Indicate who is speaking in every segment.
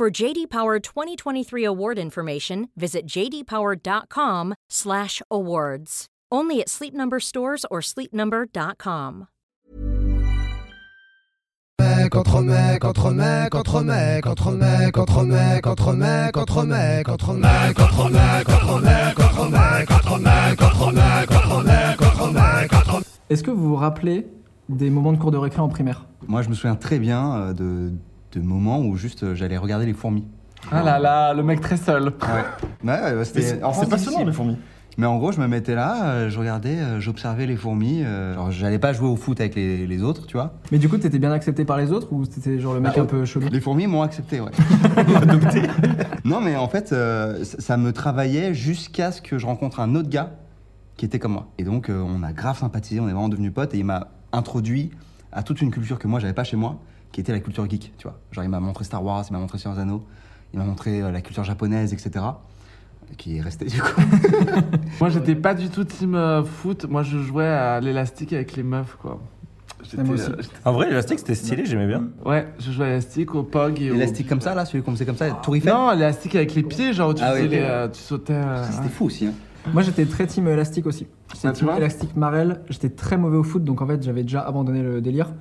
Speaker 1: For JD Power 2023 award information, visit jdpower.com/awards. Only at Sleep Number stores or sleepnumber.com.
Speaker 2: Mec,
Speaker 3: Est-ce que vous vous rappelez des moments de cours de récré en primaire
Speaker 4: Moi, je me souviens très bien euh, de, de moments où juste euh, j'allais regarder les fourmis.
Speaker 5: Ah là là, le mec très seul.
Speaker 4: Ouais. Ouais, ouais,
Speaker 6: Mais
Speaker 4: c'était
Speaker 6: c'est passionnant les fourmis.
Speaker 4: Mais en gros, je me mettais là, euh, je regardais, euh, j'observais les fourmis. genre, j'allais pas jouer au foot avec les, les autres, tu vois.
Speaker 3: Mais du coup, t'étais bien accepté par les autres ou c'était genre le mec
Speaker 4: Ah,
Speaker 3: un peu chelou?
Speaker 4: Les fourmis m'ont accepté, ouais. non, mais en fait, euh, ça ça me travaillait jusqu'à ce que je rencontre un autre gars qui était comme moi. Et donc, euh, on a grave sympathisé, on est vraiment devenus potes et il m'a introduit à toute une culture que moi, j'avais pas chez moi, qui était la culture geek, tu vois. Genre, il m'a montré Star Wars, il m'a montré Seigneur Anneaux, il m'a montré euh, la culture japonaise, etc. Qui est resté du coup.
Speaker 5: Moi, j'étais pas du tout team euh, foot. Moi, je jouais à l'élastique avec les meufs, quoi. J'étais,
Speaker 3: moi aussi.
Speaker 5: euh, j'étais-
Speaker 6: En vrai, l'élastique, c'était stylé, j'aimais bien.
Speaker 5: ouais, je jouais à l'élastique, au POG et au.
Speaker 4: Comme ça, là, celui qu'on faisait comme ça, Tour Eiffel?
Speaker 5: Non, l'élastique avec les pieds, genre où tu,
Speaker 4: Ah
Speaker 5: faisais
Speaker 4: oui,
Speaker 5: les,
Speaker 4: ok.
Speaker 5: euh, tu sautais. euh,
Speaker 4: Ça, C'était fou aussi. Hein.
Speaker 3: Moi, j'étais très team élastique aussi. J'étais
Speaker 5: Ah, tu
Speaker 3: team
Speaker 5: vois
Speaker 3: élastique Marel. J'étais très mauvais au foot, donc en fait, j'avais déjà abandonné le délire.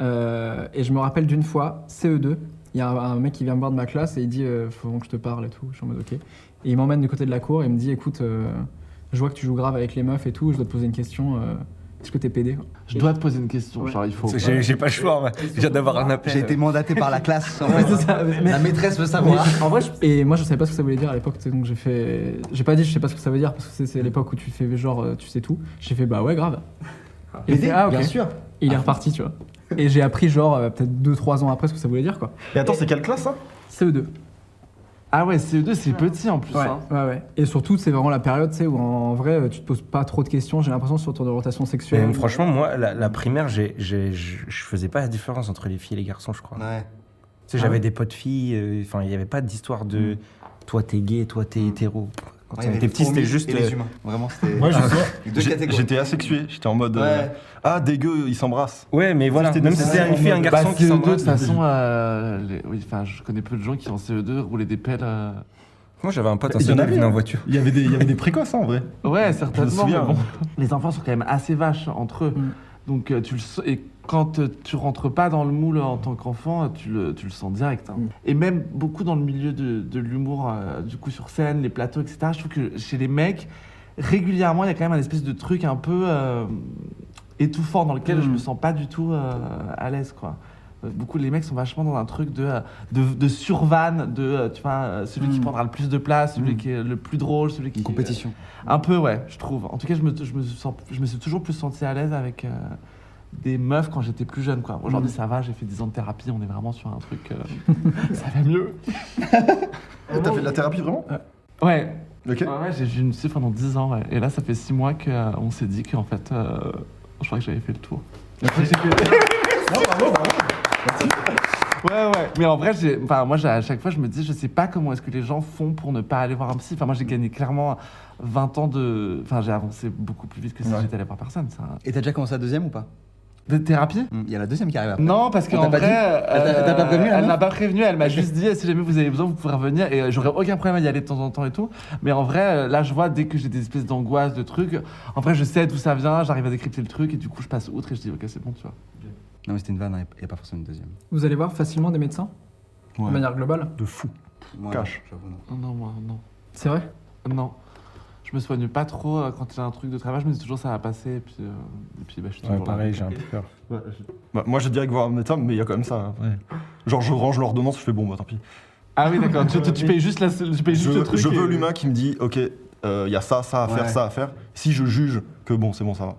Speaker 3: Euh, et je me rappelle d'une fois, CE2, il y a un, un mec qui vient me voir de ma classe et il dit euh, Faut que je te parle et tout. Je suis en mode OK. Et il m'emmène du côté de la cour et il me dit Écoute, euh, je vois que tu joues grave avec les meufs et tout, je dois te poser une question. euh, Est-ce que t'es pédé?
Speaker 5: Je dois te poser une question,
Speaker 3: Ouais.
Speaker 5: genre il faut.
Speaker 6: J'ai j'ai pas le choix, viens d'avoir un appel.
Speaker 4: J'ai été mandaté par la classe. en
Speaker 3: Ouais,
Speaker 4: fait.
Speaker 3: c'est ça, mais-
Speaker 4: La maîtresse veut
Speaker 3: Mais
Speaker 4: savoir.
Speaker 3: en vrai, je- et moi je savais pas ce que ça voulait dire à l'époque, donc j'ai fait. J'ai pas dit je sais pas ce que ça veut dire parce que c'est- l'époque où tu fais genre tu sais tout. J'ai fait bah ouais, grave. Et il a fait, ah ok.
Speaker 4: Bien sûr.
Speaker 3: Et il est reparti, tu vois. Et j'ai appris genre euh, peut-être 2-3 ans après ce que ça voulait dire quoi.
Speaker 6: Et attends, c'est quelle classe ça
Speaker 3: CE2.
Speaker 5: Ah ouais, CE2, c'est petit en plus.
Speaker 3: Ouais,
Speaker 5: hein.
Speaker 3: ouais, ouais. Et surtout, c'est vraiment la période tu sais, où en vrai tu te poses pas trop de questions. J'ai l'impression sur ton orientation sexuelle.
Speaker 6: Mais Franchement, moi, la, la primaire, j'ai- j'ai- je je faisais pas la différence entre les filles et les garçons, je crois.
Speaker 4: Ouais.
Speaker 6: Tu sais, j'avais des potes filles, euh, enfin, il n'y avait pas d'histoire de toi t'es gay, toi t'es hétéro. Quand
Speaker 4: Ouais,
Speaker 6: on
Speaker 4: mais
Speaker 6: était
Speaker 4: les
Speaker 6: petit, c'était juste.
Speaker 4: et les
Speaker 6: euh,
Speaker 4: humains. Vraiment, c'était.
Speaker 6: Moi,
Speaker 4: Ah.
Speaker 6: J'étais asexué, j'étais en mode. euh,
Speaker 4: Ouais.
Speaker 6: ah, dégueu, ils s'embrassent. Ouais, mais voilà, C'était même si c'était une fille, un
Speaker 5: Bah,
Speaker 6: garçon qui
Speaker 5: CE2, de
Speaker 6: s'embrasse.
Speaker 5: toute façon, euh, les- oui, enfin, je connais peu de gens qui en CE2 roulaient des pelles. euh.
Speaker 6: Moi, j'avais un pote, un Il y en seul avait, venu en hein. voiture. Il y avait des, il y avait des précoces, hein, en vrai.
Speaker 5: Ouais, certainement.
Speaker 6: souviens.
Speaker 5: mais bon, les enfants sont quand même assez vaches entre eux.
Speaker 3: Mm.
Speaker 5: Donc, euh, tu le et quand euh, tu rentres pas dans le moule en tant qu'enfant, tu le, tu le sens direct. hein.
Speaker 3: Mm.
Speaker 5: Et même beaucoup dans le milieu de, de l'humour, euh, du coup, sur scène, les plateaux, etc. Je trouve que chez les mecs, régulièrement, il y a quand même un espèce de truc un peu euh, étouffant dans lequel
Speaker 3: Mm.
Speaker 5: je me sens pas du tout euh, à l'aise, quoi. Euh, Beaucoup les mecs sont vachement dans un truc de, euh, de, de survan, de euh, tu vois, celui qui
Speaker 3: Mm.
Speaker 5: prendra le plus de place, celui
Speaker 3: Mm.
Speaker 5: qui est le plus drôle, celui qui
Speaker 4: Une compétition.
Speaker 5: un peu, ouais, je trouve. En tout cas, je me, je me, sens, je me suis toujours plus senti à l'aise avec euh, des meufs quand j'étais plus jeune. quoi. Aujourd'hui,
Speaker 3: Mm.
Speaker 5: ça va, j'ai fait 10 ans de thérapie, on est vraiment sur un truc. euh, ça va mieux.
Speaker 6: T'as fait de la thérapie vraiment?
Speaker 5: Ouais,
Speaker 6: Ok.
Speaker 5: ouais, ouais, j'ai une psy pendant 10 ans, ouais. et là, ça fait 6 mois qu'on s'est dit qu'en fait, euh, je crois que j'avais fait le tour. Après, j'ai fait- Ouais, ouais. Mais en vrai, enfin, moi, à chaque fois, je me dis, je sais pas comment est-ce que les gens font pour ne pas aller voir un psy. Enfin, moi, j'ai gagné clairement 20 ans de. Enfin, j'ai avancé beaucoup plus vite que si
Speaker 6: Ouais.
Speaker 5: j'étais allé voir personne. Ça.
Speaker 4: Et t'as déjà commencé la deuxième ou pas?
Speaker 5: De thérapie
Speaker 4: Hmm, Il y a la deuxième qui arrive après.
Speaker 5: Non, parce qu'en vrai,
Speaker 4: Elle t'a- pas prévenu,
Speaker 5: elle m'a pas prévenu. Elle m'a juste dit si jamais vous avez besoin, vous pouvez revenir. Et euh, j'aurais aucun problème à y aller de temps en temps et tout. Mais en vrai, euh, là, je vois dès que j'ai des espèces d'angoisse, de trucs. En vrai, je sais d'où ça vient. J'arrive à décrypter le truc et du coup, je passe outre et je dis ok, c'est bon, tu vois.
Speaker 4: Non, mais c'était une vanne, hein, il n'y a pas forcément une deuxième.
Speaker 3: Vous allez voir facilement des médecins
Speaker 6: Ouais.
Speaker 3: de manière globale
Speaker 6: De fou.
Speaker 4: Moi,
Speaker 6: Cache.
Speaker 4: non, j'avoue, non.
Speaker 5: Non, non, moi, non.
Speaker 3: C'est vrai?
Speaker 5: Non. Je me soigne pas trop euh, quand il y a un truc de travail. Je me dis toujours ça va passer. Et puis, euh, et puis bah, je suis
Speaker 6: Ouais,
Speaker 5: toujours là.
Speaker 6: pareil, j'ai un peu peur.
Speaker 5: Ouais, je-
Speaker 6: Bah, moi, j'ai direct voir un médecin, mais il y a quand même ça. ouais. Genre, je range l'ordonnance, je fais bon, bah tant pis.
Speaker 5: Ah oui, d'accord. tu, tu- tu payes juste, la, tu payes juste
Speaker 6: Je,
Speaker 5: le truc.
Speaker 6: je veux
Speaker 5: et-
Speaker 6: l'humain qui me dit, ok, il y a ça, ça à faire,
Speaker 4: Ouais.
Speaker 6: ça à faire. Si je juge que bon, c'est bon, ça va.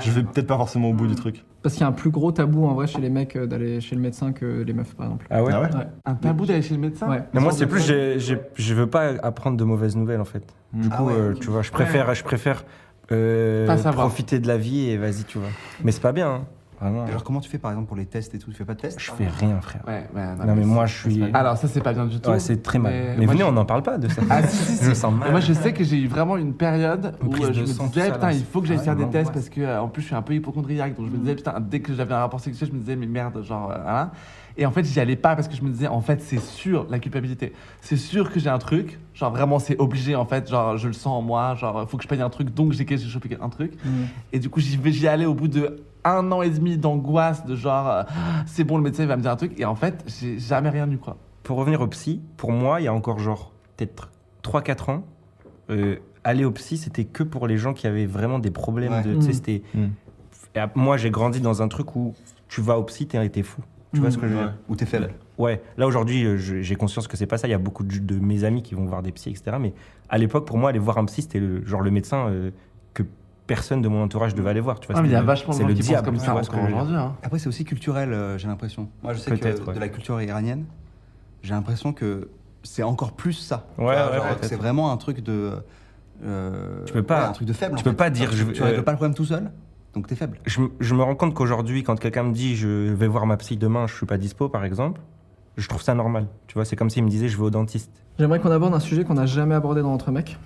Speaker 6: Je vais peut-être pas forcément au bout du truc.
Speaker 3: Parce qu'il y a un plus gros tabou en vrai chez les mecs euh, d'aller chez le médecin que les meufs par exemple.
Speaker 6: Ah ouais,
Speaker 7: Ah ouais
Speaker 3: Ouais.
Speaker 5: Un tabou d'aller chez le médecin
Speaker 3: Ouais.
Speaker 6: Mais moi, c'est plus, j'ai- j'ai- je veux pas apprendre de mauvaises nouvelles en fait. Du
Speaker 4: Ah
Speaker 6: coup,
Speaker 4: ouais,
Speaker 6: euh, tu vois, je préfère, je préfère euh,
Speaker 5: Pas savoir.
Speaker 6: profiter de la vie et vas-y, tu vois. Mais c'est pas bien, hein. Vraiment.
Speaker 4: Et Alors comment tu fais par exemple pour les tests et tout? Tu fais pas de tests?
Speaker 6: Je fais rien, frère.
Speaker 5: Ouais, ouais.
Speaker 6: Non, mais moi, je suis.
Speaker 5: Alors, ça, c'est pas bien du tout.
Speaker 6: Ouais, c'est très mal.
Speaker 5: Mais
Speaker 6: Mais,
Speaker 5: moi,
Speaker 6: venez,
Speaker 5: je-
Speaker 6: on n'en parle pas de ça.
Speaker 5: Ah, si, si, si.
Speaker 6: Je me sens
Speaker 5: Et
Speaker 6: mal.
Speaker 5: Moi, je sais que j'ai eu vraiment une période
Speaker 6: Une
Speaker 5: où euh, je me
Speaker 6: sang,
Speaker 5: disais, putain, il faut que j'aille faire des tests
Speaker 6: ouais.
Speaker 5: parce que, euh, en plus, je suis un peu hypochondriaque. Donc, je me disais, putain, dès que j'avais un rapport sexuel, je me disais, mais merde, genre, euh, voilà. Et en fait, j'y allais pas parce que je me disais, en fait, c'est sûr, la culpabilité. C'est sûr que j'ai un truc. Genre, vraiment, c'est obligé, en fait. Genre, je le sens en moi. Genre, faut que je paye un truc, donc j'ai chopé un truc.
Speaker 3: Mm.
Speaker 5: Et du coup, j'y vais, j'y allais au bout de un an et demi d'angoisse, de genre, euh, c'est bon, le médecin il va me dire un truc. Et en fait, j'ai jamais rien eu, quoi.
Speaker 6: Pour revenir au psy, pour moi, il y a encore genre peut-être 3-4 ans, euh, aller au psy, c'était que pour les gens qui avaient vraiment des problèmes.
Speaker 4: Ouais.
Speaker 6: De, tu sais,
Speaker 3: Mm.
Speaker 6: c'était-
Speaker 7: Mm.
Speaker 6: Moi, j'ai grandi dans un truc où tu vas au psy, t'es t'es fou. Tu vois ce que je veux dire?
Speaker 4: Ou t'es faible
Speaker 6: Ouais, là aujourd'hui, euh, j'ai conscience que c'est pas ça. Il y a beaucoup de, de mes amis qui vont voir des psys, etc. Mais à l'époque, pour moi, aller voir un psy, c'était le, genre le médecin euh, personne de mon entourage devait aller voir. Tu vois,
Speaker 5: Ah, il y a vachement de
Speaker 6: c'est
Speaker 5: gens
Speaker 6: le
Speaker 5: qui comme ça aujourd'hui. hein.
Speaker 4: Après, c'est aussi culturel, euh, j'ai l'impression. Moi, je sais que
Speaker 6: ouais.
Speaker 4: de la culture iranienne, j'ai l'impression que c'est encore plus ça.
Speaker 6: Ouais,
Speaker 4: Tu vois,
Speaker 6: ouais,
Speaker 4: genre,
Speaker 6: peut-être.
Speaker 4: c'est vraiment un truc de. euh,
Speaker 6: Tu peux pas-
Speaker 4: ouais, un truc de faible.
Speaker 6: tu peux
Speaker 4: fait.
Speaker 6: pas dire,
Speaker 4: Tu-
Speaker 6: je-
Speaker 4: Tu règles
Speaker 6: euh,
Speaker 4: pas le problème tout seul, donc t'es faible.
Speaker 6: Je, je me rends compte qu'aujourd'hui, quand quelqu'un me dit je vais voir ma psy demain, je suis pas dispo, par exemple, je trouve ça normal. Tu vois, c'est comme s'il me disait je vais au dentiste.
Speaker 3: J'aimerais qu'on aborde un sujet qu'on n'a jamais abordé dans Entre Mecs.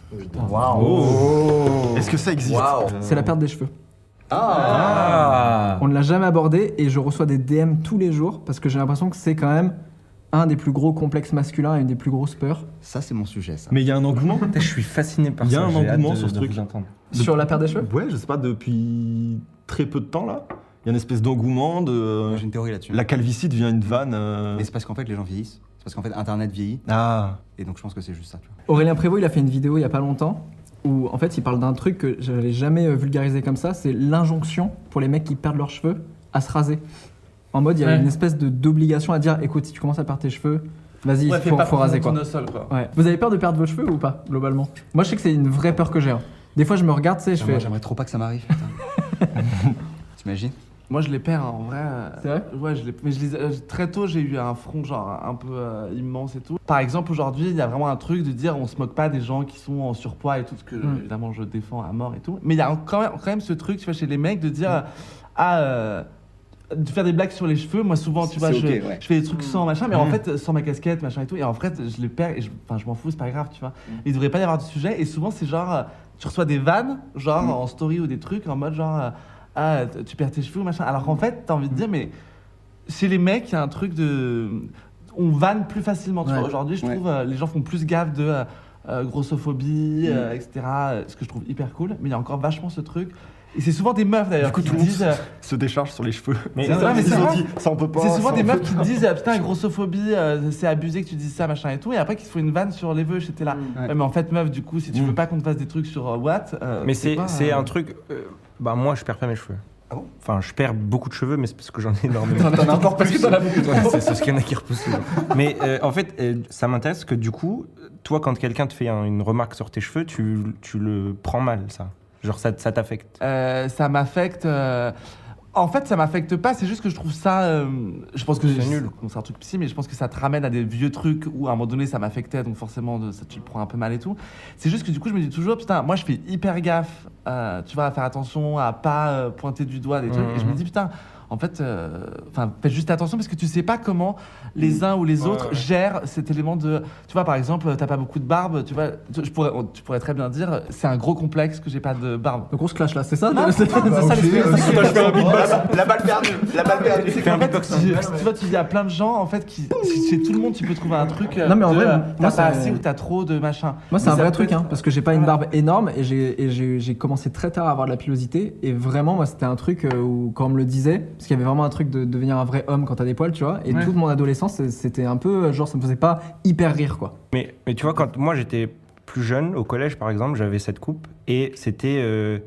Speaker 7: Oh. Est-ce que ça existe
Speaker 4: Waouh.
Speaker 3: C'est la perte des cheveux.
Speaker 6: Ah
Speaker 3: On ne l'a jamais abordé et je reçois des DM tous les jours parce que j'ai l'impression que c'est quand même un des plus gros complexes masculins et une des plus grosses peurs.
Speaker 4: Ça, c'est mon sujet, ça.
Speaker 7: Mais il y a un engouement
Speaker 6: Je suis fasciné par
Speaker 7: Il y a
Speaker 6: ça.
Speaker 7: un
Speaker 6: j'ai hâte
Speaker 7: engouement
Speaker 6: de-
Speaker 7: sur ce
Speaker 6: de
Speaker 7: truc.
Speaker 6: vous entendre.
Speaker 3: Sur la perte des cheveux?
Speaker 7: Ouais, je sais pas, depuis très peu de temps là. Il y a une espèce d'engouement de.
Speaker 4: J'ai une théorie là-dessus.
Speaker 7: La calvitie devient une vanne. euh.
Speaker 4: Mais c'est parce qu'en fait, les gens vieillissent. Parce qu'en fait, Internet vieillit.
Speaker 7: Ah.
Speaker 4: Et donc, je pense que c'est juste ça. Tu vois.
Speaker 3: Aurélien Prévost, il a fait une vidéo il y a pas longtemps où en fait il parle d'un truc que j'avais jamais euh, vulgarisé comme ça, c'est l'injonction pour les mecs qui perdent leurs cheveux à se raser. En mode, il y a
Speaker 5: Ouais.
Speaker 3: une espèce de d'obligation à dire écoute, si tu commences à perdre tes cheveux, vas-y, il faut, faut raser quoi.
Speaker 5: quoi.
Speaker 3: Ouais. Vous avez peur de perdre vos cheveux ou pas, globalement? Moi, je sais que c'est une vraie peur que j'ai. hein. Des fois, je me regarde, tu sais, je
Speaker 4: Moi,
Speaker 3: fais.
Speaker 4: J'aimerais trop pas que ça m'arrive. putain. T'imagines?
Speaker 5: Moi, je les perds en vrai. euh,
Speaker 3: C'est vrai
Speaker 5: Ouais, je les... mais je les... euh, très tôt, j'ai eu un front genre un peu euh, immense et tout. Par exemple, aujourd'hui, il y a vraiment un truc de dire on se moque pas des gens qui sont en surpoids et tout, ce que
Speaker 3: Mm.
Speaker 5: évidemment je défends à mort et tout. Mais il y a quand même, quand même ce truc, tu vois, chez les mecs de dire ah. euh, de faire des blagues sur les cheveux, moi souvent, tu vois, je,
Speaker 4: ok, ouais.
Speaker 5: je fais des trucs sans machin, mais en
Speaker 6: Mm.
Speaker 5: fait, sans ma casquette, machin et tout, et en fait, je les perds et je, enfin, je m'en fous, c'est pas grave, tu vois. Il devrait pas y avoir de sujet, et souvent, c'est genre, tu reçois des vannes, genre en story ou des trucs, en mode genre, euh, ah, tu perds tes cheveux, machin. Alors qu'en fait, t'as envie de dire, mais chez les mecs, il y a un truc de. On vanne plus facilement, tu
Speaker 3: Ouais.
Speaker 5: vois. Aujourd'hui, je
Speaker 4: Ouais.
Speaker 5: trouve, euh, les gens font plus gaffe de. euh, euh, grossophobie, euh, etc. euh, Ce que je trouve hyper cool. Mais il y a encore vachement ce truc. Et c'est souvent des meufs d'ailleurs qui
Speaker 7: tout
Speaker 5: disent. euh,
Speaker 7: se décharge sur les cheveux.
Speaker 6: Mais-
Speaker 7: C'est ça,
Speaker 5: Ouais, mais
Speaker 7: ils ont
Speaker 5: vrai.
Speaker 7: dit, ça on peut pas.
Speaker 5: c'est souvent des
Speaker 7: on
Speaker 5: meufs qui
Speaker 7: pas.
Speaker 5: disent putain grossophobie euh, c'est abusé que tu dises ça machin et tout et après qui se font une vanne sur les vœux j'étais là
Speaker 4: Ouais.
Speaker 5: Ouais, mais en fait meuf du coup si tu
Speaker 7: Mm.
Speaker 5: veux pas qu'on te fasse des trucs sur euh, what euh,
Speaker 6: Mais c'est
Speaker 5: euh,
Speaker 6: un truc. Bah, moi, je perds pas mes cheveux.
Speaker 4: Ah bon?
Speaker 6: Enfin, je perds beaucoup de cheveux, mais c'est parce que j'en ai énormément.
Speaker 3: T'en as encore plus.
Speaker 6: Ouais, c'est c'est ce qu'il y en a qui repoussent. Mais euh, en fait, euh, ça m'intéresse que du coup, toi, quand quelqu'un te fait un- une remarque sur tes cheveux, tu, tu le prends mal, ça? Genre, ça, ça t'affecte?
Speaker 5: Euh, ça m'affecte. euh, En fait, ça m'affecte pas, c'est juste que je trouve ça. euh, Je pense que
Speaker 6: C'est nul.
Speaker 5: c'est un truc psy, mais je pense que ça te ramène à des vieux trucs où à un moment donné ça m'affectait, donc forcément de- ça, tu le prends un peu mal et tout. C'est juste que du coup, je me dis toujours, putain, moi je fais hyper gaffe, euh, tu vois, à faire attention, à pas euh, pointer du doigt des trucs, et je me
Speaker 6: Mhm.
Speaker 5: dis, putain. En fait, euh, enfin, fais juste attention parce que tu sais pas comment les uns ou les
Speaker 6: Ouais,
Speaker 5: autres
Speaker 6: ouais.
Speaker 5: gèrent cet élément de. Tu vois, par exemple, t'as pas beaucoup de barbe, tu vois, tu, je pourrais, tu pourrais très bien dire, c'est un gros complexe que j'ai pas de barbe.
Speaker 3: Donc on se clash là, c'est ça C'est c'est ça
Speaker 4: ok,
Speaker 3: l'esprit-
Speaker 4: euh. La balle perdue, la balle perdue.
Speaker 5: C'est fait, tu, tu vois, tu dis à plein de gens, en fait, qui, si- chez tout le monde, tu peux trouver un truc. euh,
Speaker 3: Non, mais en vrai,
Speaker 5: euh, t'as
Speaker 3: ça-
Speaker 5: pas assez ou t'as trop de machin.
Speaker 3: Moi, c'est
Speaker 5: Mais
Speaker 3: un
Speaker 5: ça
Speaker 3: vrai truc, hein, parce que j'ai pas une barbe énorme et j'ai commencé très tard à avoir de la pilosité. Et vraiment, moi, c'était un truc euh, où, quand on me le disait, parce qu'il y avait vraiment un truc de devenir un vrai homme quand t'as des poils, tu vois. Et toute mon adolescence, c'est- c'était un peu, genre, ça me faisait pas hyper rire, quoi.
Speaker 6: Mais, mais tu vois, quand moi j'étais plus jeune, au collège par exemple, j'avais cette coupe et c'était. euh,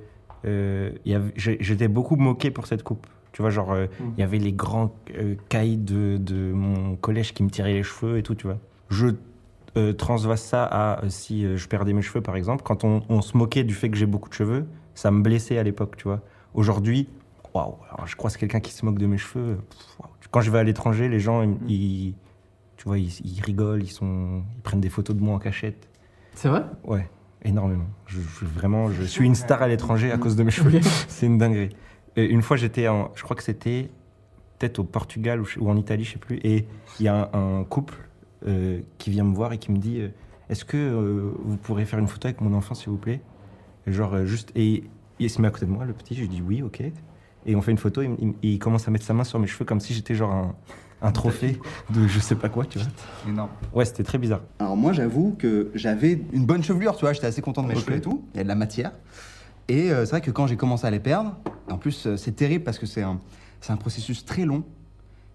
Speaker 6: euh, il J'étais beaucoup moqué pour cette coupe. Tu vois, genre, euh, il
Speaker 5: Mm.
Speaker 6: y avait les grands euh, caïds de, de mon collège qui me tiraient les cheveux et tout, tu vois. Je euh, transvase ça à si je perdais mes cheveux par exemple. Quand on, on se moquait du fait que j'ai beaucoup de cheveux, ça me blessait à l'époque, tu vois. Aujourd'hui, waouh, je croise quelqu'un qui se moque de mes cheveux. pff. Quand je vais à l'étranger, les gens, ils, ils- tu vois, ils, ils rigolent, ils, sont, ils prennent des photos de moi en cachette.
Speaker 3: C'est vrai?
Speaker 6: Ouais, énormément. Je, je- vraiment, je suis une star à l'étranger à cause de mes cheveux. C'est une dinguerie. Et une fois, j'étais en, je crois que c'était peut-être au Portugal ou, en Italie, je sais plus. Et il y a un, un couple euh, qui vient me voir et qui me dit euh, Est-ce que euh, vous pourrez faire une photo avec mon enfant, s'il vous plaît? Et Genre, juste. Et il se met à côté de moi, le petit. Je lui dis Oui, ok. Et on fait une photo. Et il, commence à mettre sa main sur mes cheveux comme si j'étais genre un, un trophée de je sais pas quoi, tu vois.
Speaker 4: Énorme.
Speaker 6: Ouais, c'était très bizarre.
Speaker 4: Alors moi j'avoue que j'avais une bonne chevelure, tu vois, j'étais assez content de mes cheveux et tout, il y a de la matière. Et euh, c'est vrai que quand j'ai commencé à les perdre, en plus euh, c'est terrible parce que c'est un, c'est un processus très long,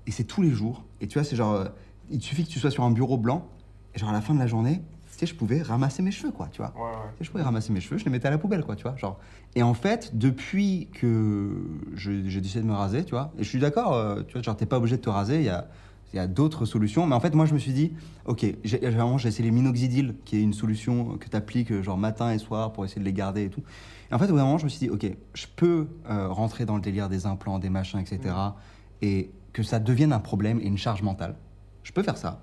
Speaker 4: et c'est tous les jours. Et tu vois, c'est genre, euh, il suffit que tu sois sur un bureau blanc, et genre à la fin de la journée, sais, je pouvais ramasser mes cheveux, quoi, tu vois. Tu sais, je pouvais ramasser mes cheveux, je les mettais à la poubelle, quoi, tu vois. Genre. Et en fait, depuis que j'ai décidé de me raser, tu vois, et je suis d'accord, euh, tu vois, genre, t'es pas obligé de te raser, il y a, il y a d'autres solutions. Mais en fait, moi, je me suis dit, ok, j'ai essayé les minoxidil, qui est une solution que tu appliques, genre, matin et soir pour essayer de les garder et tout. Et en fait, au bout d'un moment, je me suis dit, ok, je peux euh, rentrer dans le délire des implants, des machins, etc. Et que ça devienne un problème et une charge mentale. Je peux faire ça.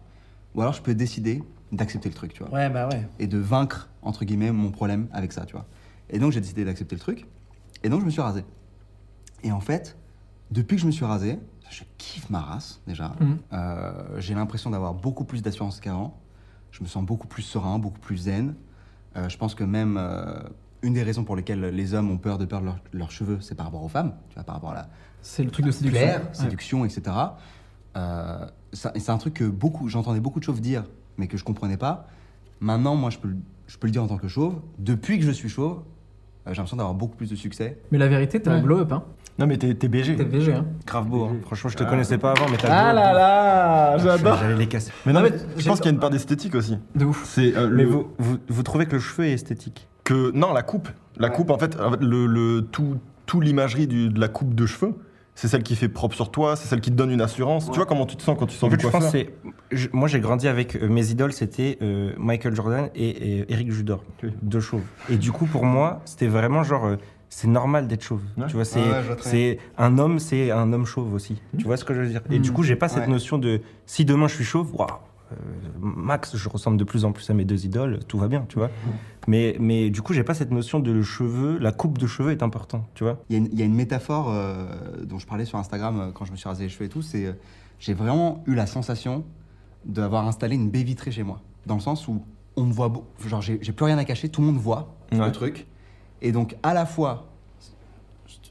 Speaker 4: Ou alors, je peux décider d'accepter le truc, tu vois
Speaker 8: Ouais, bah ouais.
Speaker 4: et de vaincre, entre guillemets, mon problème avec ça, tu vois. Et donc, j'ai décidé d'accepter le truc. Et donc, je me suis rasé. Et en fait, depuis que je me suis rasé, je kiffe ma race, déjà.
Speaker 3: Mhm.
Speaker 4: Euh, j'ai l'impression d'avoir beaucoup plus d'assurance qu'avant. Je me sens beaucoup plus serein, beaucoup plus zen. Euh, je pense que même euh, une des raisons pour lesquelles les hommes ont peur de perdre leur- leurs cheveux, c'est par rapport aux femmes, tu vois, par rapport à la,
Speaker 3: C'est le truc de séduction.
Speaker 4: plaire,
Speaker 3: Ouais.
Speaker 4: séduction, etc. C'est un truc que beaucoup, j'entendais beaucoup de chauves dire, mais que je comprenais pas. Maintenant, moi, je peux, le- je peux le dire en tant que chauve. Depuis que je suis chauve, euh, j'ai l'impression d'avoir beaucoup plus de succès.
Speaker 3: Mais la vérité, t'es
Speaker 8: Ouais.
Speaker 3: un glow-up, hein.
Speaker 7: Non, mais t'es t'es BG.
Speaker 3: T'es VG, hein.
Speaker 6: Grave beau. hein. Franchement, je te connaissais pas avant, mais t'as
Speaker 8: Ah
Speaker 6: beau.
Speaker 8: là là, j'adore.
Speaker 6: J'allais les casser.
Speaker 7: Mais non,
Speaker 3: Ah,
Speaker 7: mais
Speaker 3: mais
Speaker 7: je pense qu'il y a une part d'esthétique aussi.
Speaker 3: De ouf.
Speaker 7: C'est euh,
Speaker 6: Mais
Speaker 7: le-
Speaker 6: vous, vous, vous trouvez que le cheveu est esthétique?
Speaker 7: Que non, la coupe, la coupe en fait, en fait, le, le- tout, tout l'imagerie du- de la coupe de cheveux, c'est celle qui fait propre sur toi, c'est celle qui te donne une assurance. Tu vois comment tu te sens quand tu sors
Speaker 6: En fait,
Speaker 7: du
Speaker 6: je pense
Speaker 7: coiffeur
Speaker 6: que c'est. je- moi, j'ai grandi avec euh, mes idoles, c'était euh, Michael Jordan et, et Eric Judor,
Speaker 7: Oui.
Speaker 6: deux chauves. Et du coup, pour moi, c'était vraiment genre. euh, c'est normal d'être chauve.
Speaker 7: Ouais.
Speaker 6: Tu vois, c'est
Speaker 4: ouais,
Speaker 6: un homme, c'est un homme chauve aussi. Tu vois ce que je veux dire? Et
Speaker 3: Mhm.
Speaker 6: du coup, j'ai pas cette
Speaker 4: Ouais.
Speaker 6: notion de si demain je suis chauve, waouh. Euh, Max, je ressemble de plus en plus à mes deux idoles, tout va bien, tu vois. Mais, mais du coup, j'ai pas cette notion de le cheveu, la coupe de cheveux est importante, tu vois.
Speaker 4: Il y, a une- il y a une métaphore euh, dont je parlais sur Instagram euh, quand je me suis rasé les cheveux et tout. C'est euh, j'ai vraiment eu la sensation d'avoir installé une baie vitrée chez moi. Dans le sens où on me voit, beau- genre j'ai plus rien à cacher, tout le monde voit
Speaker 7: Ouais.
Speaker 4: le truc. Et donc à la fois,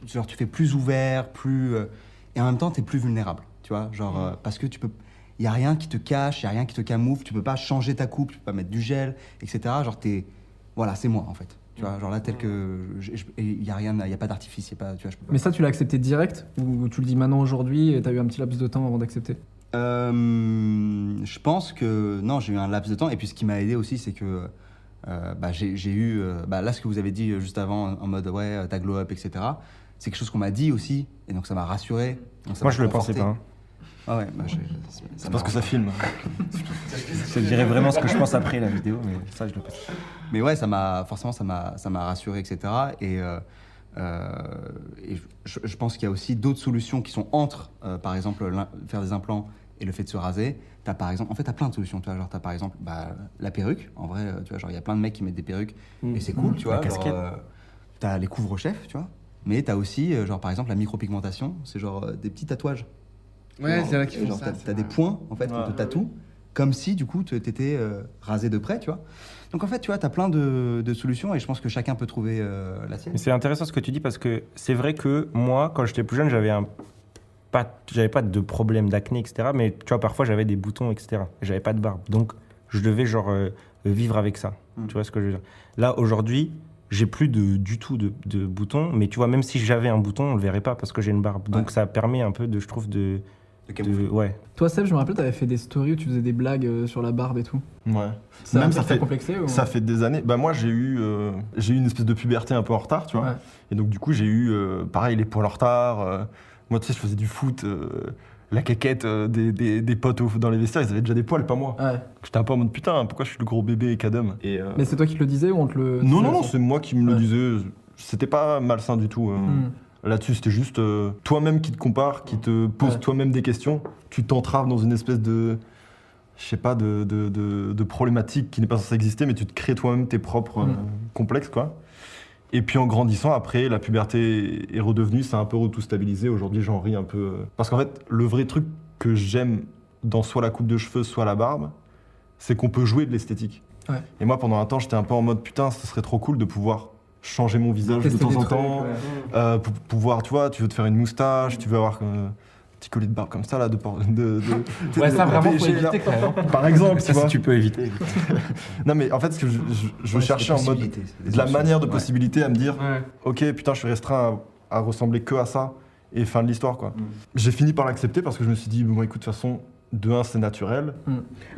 Speaker 4: genre tu fais plus ouvert, plus euh, et en même temps tu es plus vulnérable, tu vois, genre euh, parce que tu peux il y a rien qui te cache, il y a rien qui te camoufle, tu peux pas changer ta coupe, tu peux pas mettre du gel, etc. Genre t'es voilà, c'est moi en fait. Tu vois, genre là tel que il y a rien, il y a pas d'artifice, il y a pas tu vois, je peux pas-
Speaker 3: Mais ça, tu l'as accepté direct ou tu le dis maintenant aujourd'hui et t'as eu un petit laps de temps avant d'accepter?
Speaker 4: Euh, je pense que non, j'ai eu un laps de temps et puis ce qui m'a aidé aussi, c'est que euh, bah, j'ai j'ai eu euh, bah, là ce que vous avez dit juste avant en mode ouais ta glow up etc. C'est quelque chose qu'on m'a dit aussi et donc ça m'a rassuré. donc ça
Speaker 6: Moi,
Speaker 4: m'a
Speaker 6: je le pensais pas. hein.
Speaker 4: Ah ouais, bah, je-
Speaker 7: C'est parce que ça filme.
Speaker 6: Je te dirais vraiment ce que je pense après la vidéo, mais ça, je le pense.
Speaker 4: Mais ouais, ça m'a forcément ça m'a ça m'a rassuré etc. Et, euh, euh, et je, je pense qu'il y a aussi d'autres solutions qui sont entre euh, par exemple faire des implants et le fait de se raser. T'as par exemple, en fait, t'as plein de solutions. Tu vois, genre t'as par exemple bah, la perruque. En vrai, tu vois, genre il y a plein de mecs qui mettent des perruques et c'est cool, tu
Speaker 6: La
Speaker 4: vois. genre,
Speaker 6: casquette.
Speaker 4: euh, t'as les couvre-chefs, tu vois. Mais t'as aussi genre par exemple la micropigmentation. C'est genre des petits tatouages.
Speaker 8: Ouais, c'est vrai qu'ils font
Speaker 4: genre,
Speaker 8: ça.
Speaker 4: T'as, des points en fait qu'on te tatoue, comme si du coup tu t'étais euh, rasé de près, tu vois. Donc en fait, tu vois, t'as plein de, de solutions et je pense que chacun peut trouver euh, la sienne.
Speaker 6: C'est intéressant ce que tu dis parce que c'est vrai que moi, quand j'étais plus jeune, j'avais un pas, j'avais pas de problème d'acné, etc. Mais tu vois, parfois j'avais des boutons, etc. Et j'avais pas de barbe, donc je devais genre euh, vivre avec ça.
Speaker 4: Mm.
Speaker 6: Tu vois ce que je veux dire? Là aujourd'hui, j'ai plus de, du tout de, de boutons, mais tu vois, même si j'avais un bouton, on le verrait pas parce que j'ai une barbe. Donc
Speaker 4: Ouais.
Speaker 6: ça permet un peu de, je trouve, de,
Speaker 4: De camoufler.
Speaker 6: de ouais.
Speaker 3: Toi, Seb, je me rappelle, t'avais fait des stories où tu faisais des blagues euh, sur la barbe et tout.
Speaker 7: Ouais.
Speaker 3: Ça,
Speaker 7: Même
Speaker 3: ça
Speaker 7: fait-
Speaker 3: complexé ou...
Speaker 7: Ça fait des années. Bah moi j'ai eu euh, j'ai eu une espèce de puberté un peu en retard, tu vois.
Speaker 3: Ouais.
Speaker 7: Et donc du coup j'ai eu euh, pareil les poils en retard. euh, moi tu sais je faisais du foot, euh, la caquette euh, des, des, des potes au- dans les vestiaires ils avaient déjà des poils, pas moi.
Speaker 3: Ouais.
Speaker 7: J'étais un peu en mode putain pourquoi je suis le gros bébé cadum. Et euh,
Speaker 3: Mais c'est toi qui te le disais ou on te le.
Speaker 7: non
Speaker 3: disait
Speaker 7: non non c'est moi qui me
Speaker 3: Ouais.
Speaker 7: le disais. C'était pas malsain du tout. euh.
Speaker 3: Hmm.
Speaker 7: Là-dessus, c'était juste euh, toi-même qui te compare, qui te pose
Speaker 3: Ouais.
Speaker 7: toi-même des questions. Tu t'entraves dans une espèce de, je sais pas, de, de, de- de problématique qui n'est pas censée exister, mais tu te crées toi-même tes propres
Speaker 3: Mm.
Speaker 7: euh, complexes, quoi. Et puis en grandissant, après, la puberté est redevenue, c'est un peu tout stabilisé. Aujourd'hui, j'en ris un peu. euh, Parce qu'en fait, le vrai truc que j'aime dans soit la coupe de cheveux, soit la barbe, c'est qu'on peut jouer de l'esthétique.
Speaker 3: Ouais.
Speaker 7: Et moi, pendant un temps, j'étais un peu en mode putain, ce serait trop cool de pouvoir changer mon visage de temps en
Speaker 3: trucs,
Speaker 7: temps.
Speaker 3: ouais.
Speaker 7: Euh, pour pouvoir, tu vois, tu veux te faire une moustache, tu veux avoir euh, un petit collier de barbe comme ça, là, de. de, de-
Speaker 5: Ouais,
Speaker 7: de-
Speaker 5: ça
Speaker 7: de
Speaker 5: vraiment, faut éviter quand même.
Speaker 7: Par exemple, tu
Speaker 6: Ça,
Speaker 7: vois.
Speaker 6: si tu peux éviter.
Speaker 7: Non, mais en fait, ce que je, je- je
Speaker 4: Ouais,
Speaker 7: cherchais en mode. De la manière de
Speaker 4: Ouais.
Speaker 7: possibilité à me dire,
Speaker 5: Ouais.
Speaker 7: ok, putain, je suis restreint à, à ressembler que à ça, et fin de l'histoire, quoi. J'ai fini par l'accepter parce que je me suis dit, bon, écoute, de toute façon, de un, c'est naturel.
Speaker 3: Mm.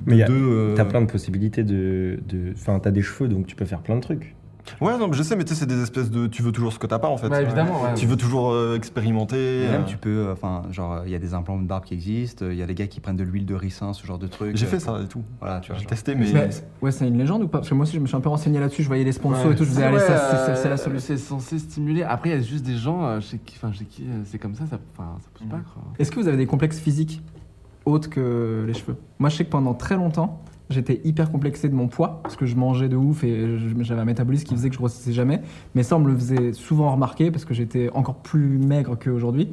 Speaker 6: Mais y a-
Speaker 7: de deux. euh,
Speaker 6: T'as plein de possibilités de. de- Enfin, t'as des cheveux, donc tu peux faire plein de trucs.
Speaker 7: Ouais, non, mais je sais, mais tu sais, c'est des espèces de. Tu veux toujours ce que t'as pas, en fait.
Speaker 5: Ouais, évidemment, ouais.
Speaker 7: Tu veux toujours euh, expérimenter.
Speaker 4: Et même
Speaker 7: euh,
Speaker 4: tu peux, euh, enfin, genre, il y a des implants de barbe qui existent, il y a des gars qui prennent de l'huile de ricin, ce genre de trucs.
Speaker 7: J'ai
Speaker 4: euh,
Speaker 7: fait ça et tout.
Speaker 4: Voilà, tu vois.
Speaker 7: J'ai testé, mais.
Speaker 3: Mais- ouais, c'est une légende ou pas? Parce que moi aussi, je me suis un peu renseigné là-dessus. Je voyais les sponsors et tout. Je me disais, allez,
Speaker 5: Ouais,
Speaker 3: ça, c'est-
Speaker 5: euh,
Speaker 3: la solution.
Speaker 5: C'est censé stimuler. Après, il y a juste des gens euh, chez qui, enfin, chez qui euh, c'est comme ça, ça, ça pousse pas, quoi.
Speaker 3: Est-ce que vous avez des complexes physiques autres que les cheveux? Moi, je sais que pendant très longtemps, j'étais hyper complexé de mon poids parce que je mangeais de ouf et j'avais un métabolisme qui faisait que je grossissais jamais. Mais ça, on me le faisait souvent remarquer parce que j'étais encore plus maigre qu'aujourd'hui.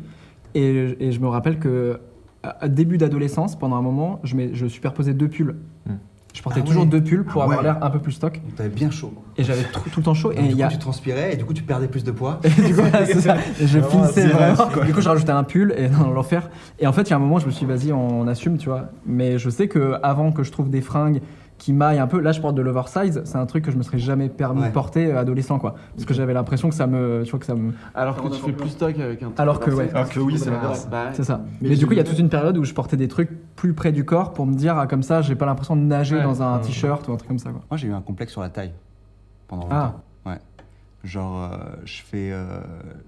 Speaker 3: Et, je me rappelle que à- début d'adolescence, pendant un moment, je, je superposais deux pulls. Je portais
Speaker 4: Ah
Speaker 3: toujours
Speaker 4: ouais.
Speaker 3: deux pulls pour
Speaker 4: Ah
Speaker 3: avoir
Speaker 4: ouais.
Speaker 3: l'air un peu plus stock.
Speaker 4: Donc, T'avais bien chaud.
Speaker 3: Et j'avais tout, tout le temps chaud.
Speaker 4: Et du
Speaker 3: y a...
Speaker 4: coup, tu transpirais et du coup, tu perdais plus de poids.
Speaker 3: Et du coup, ça. Et je finissais vraiment.
Speaker 7: vrai,
Speaker 3: Du coup, j'ai rajouté un pull et dans l'enfer. Et en fait, il y a un moment, je me suis dit, vas-y, on assume, tu vois. Mais je sais que avant que je trouve des fringues qui maillent un peu, là, je porte de l'oversize. C'est un truc que je me serais jamais permis
Speaker 4: Ouais.
Speaker 3: de porter euh, adolescent, quoi. Parce que j'avais l'impression que ça me, tu vois, que ça me.
Speaker 5: Alors que tu fais plus stock avec un truc
Speaker 3: Alors que, ouais.
Speaker 7: Alors que oui, c'est l'inverse.
Speaker 5: bah,
Speaker 3: C'est ça.
Speaker 8: Mais
Speaker 3: Mais, du coup, il y a toute une période où je portais des trucs plus près du corps pour me dire, ah, comme ça, j'ai pas l'impression de nager
Speaker 5: Ouais.
Speaker 3: dans un
Speaker 7: Ouais.
Speaker 3: t-shirt ou un truc comme ça, quoi.
Speaker 4: Moi, j'ai eu un complexe sur la taille pendant
Speaker 3: Ah.
Speaker 4: longtemps. Ouais. Genre, euh, je fais, euh,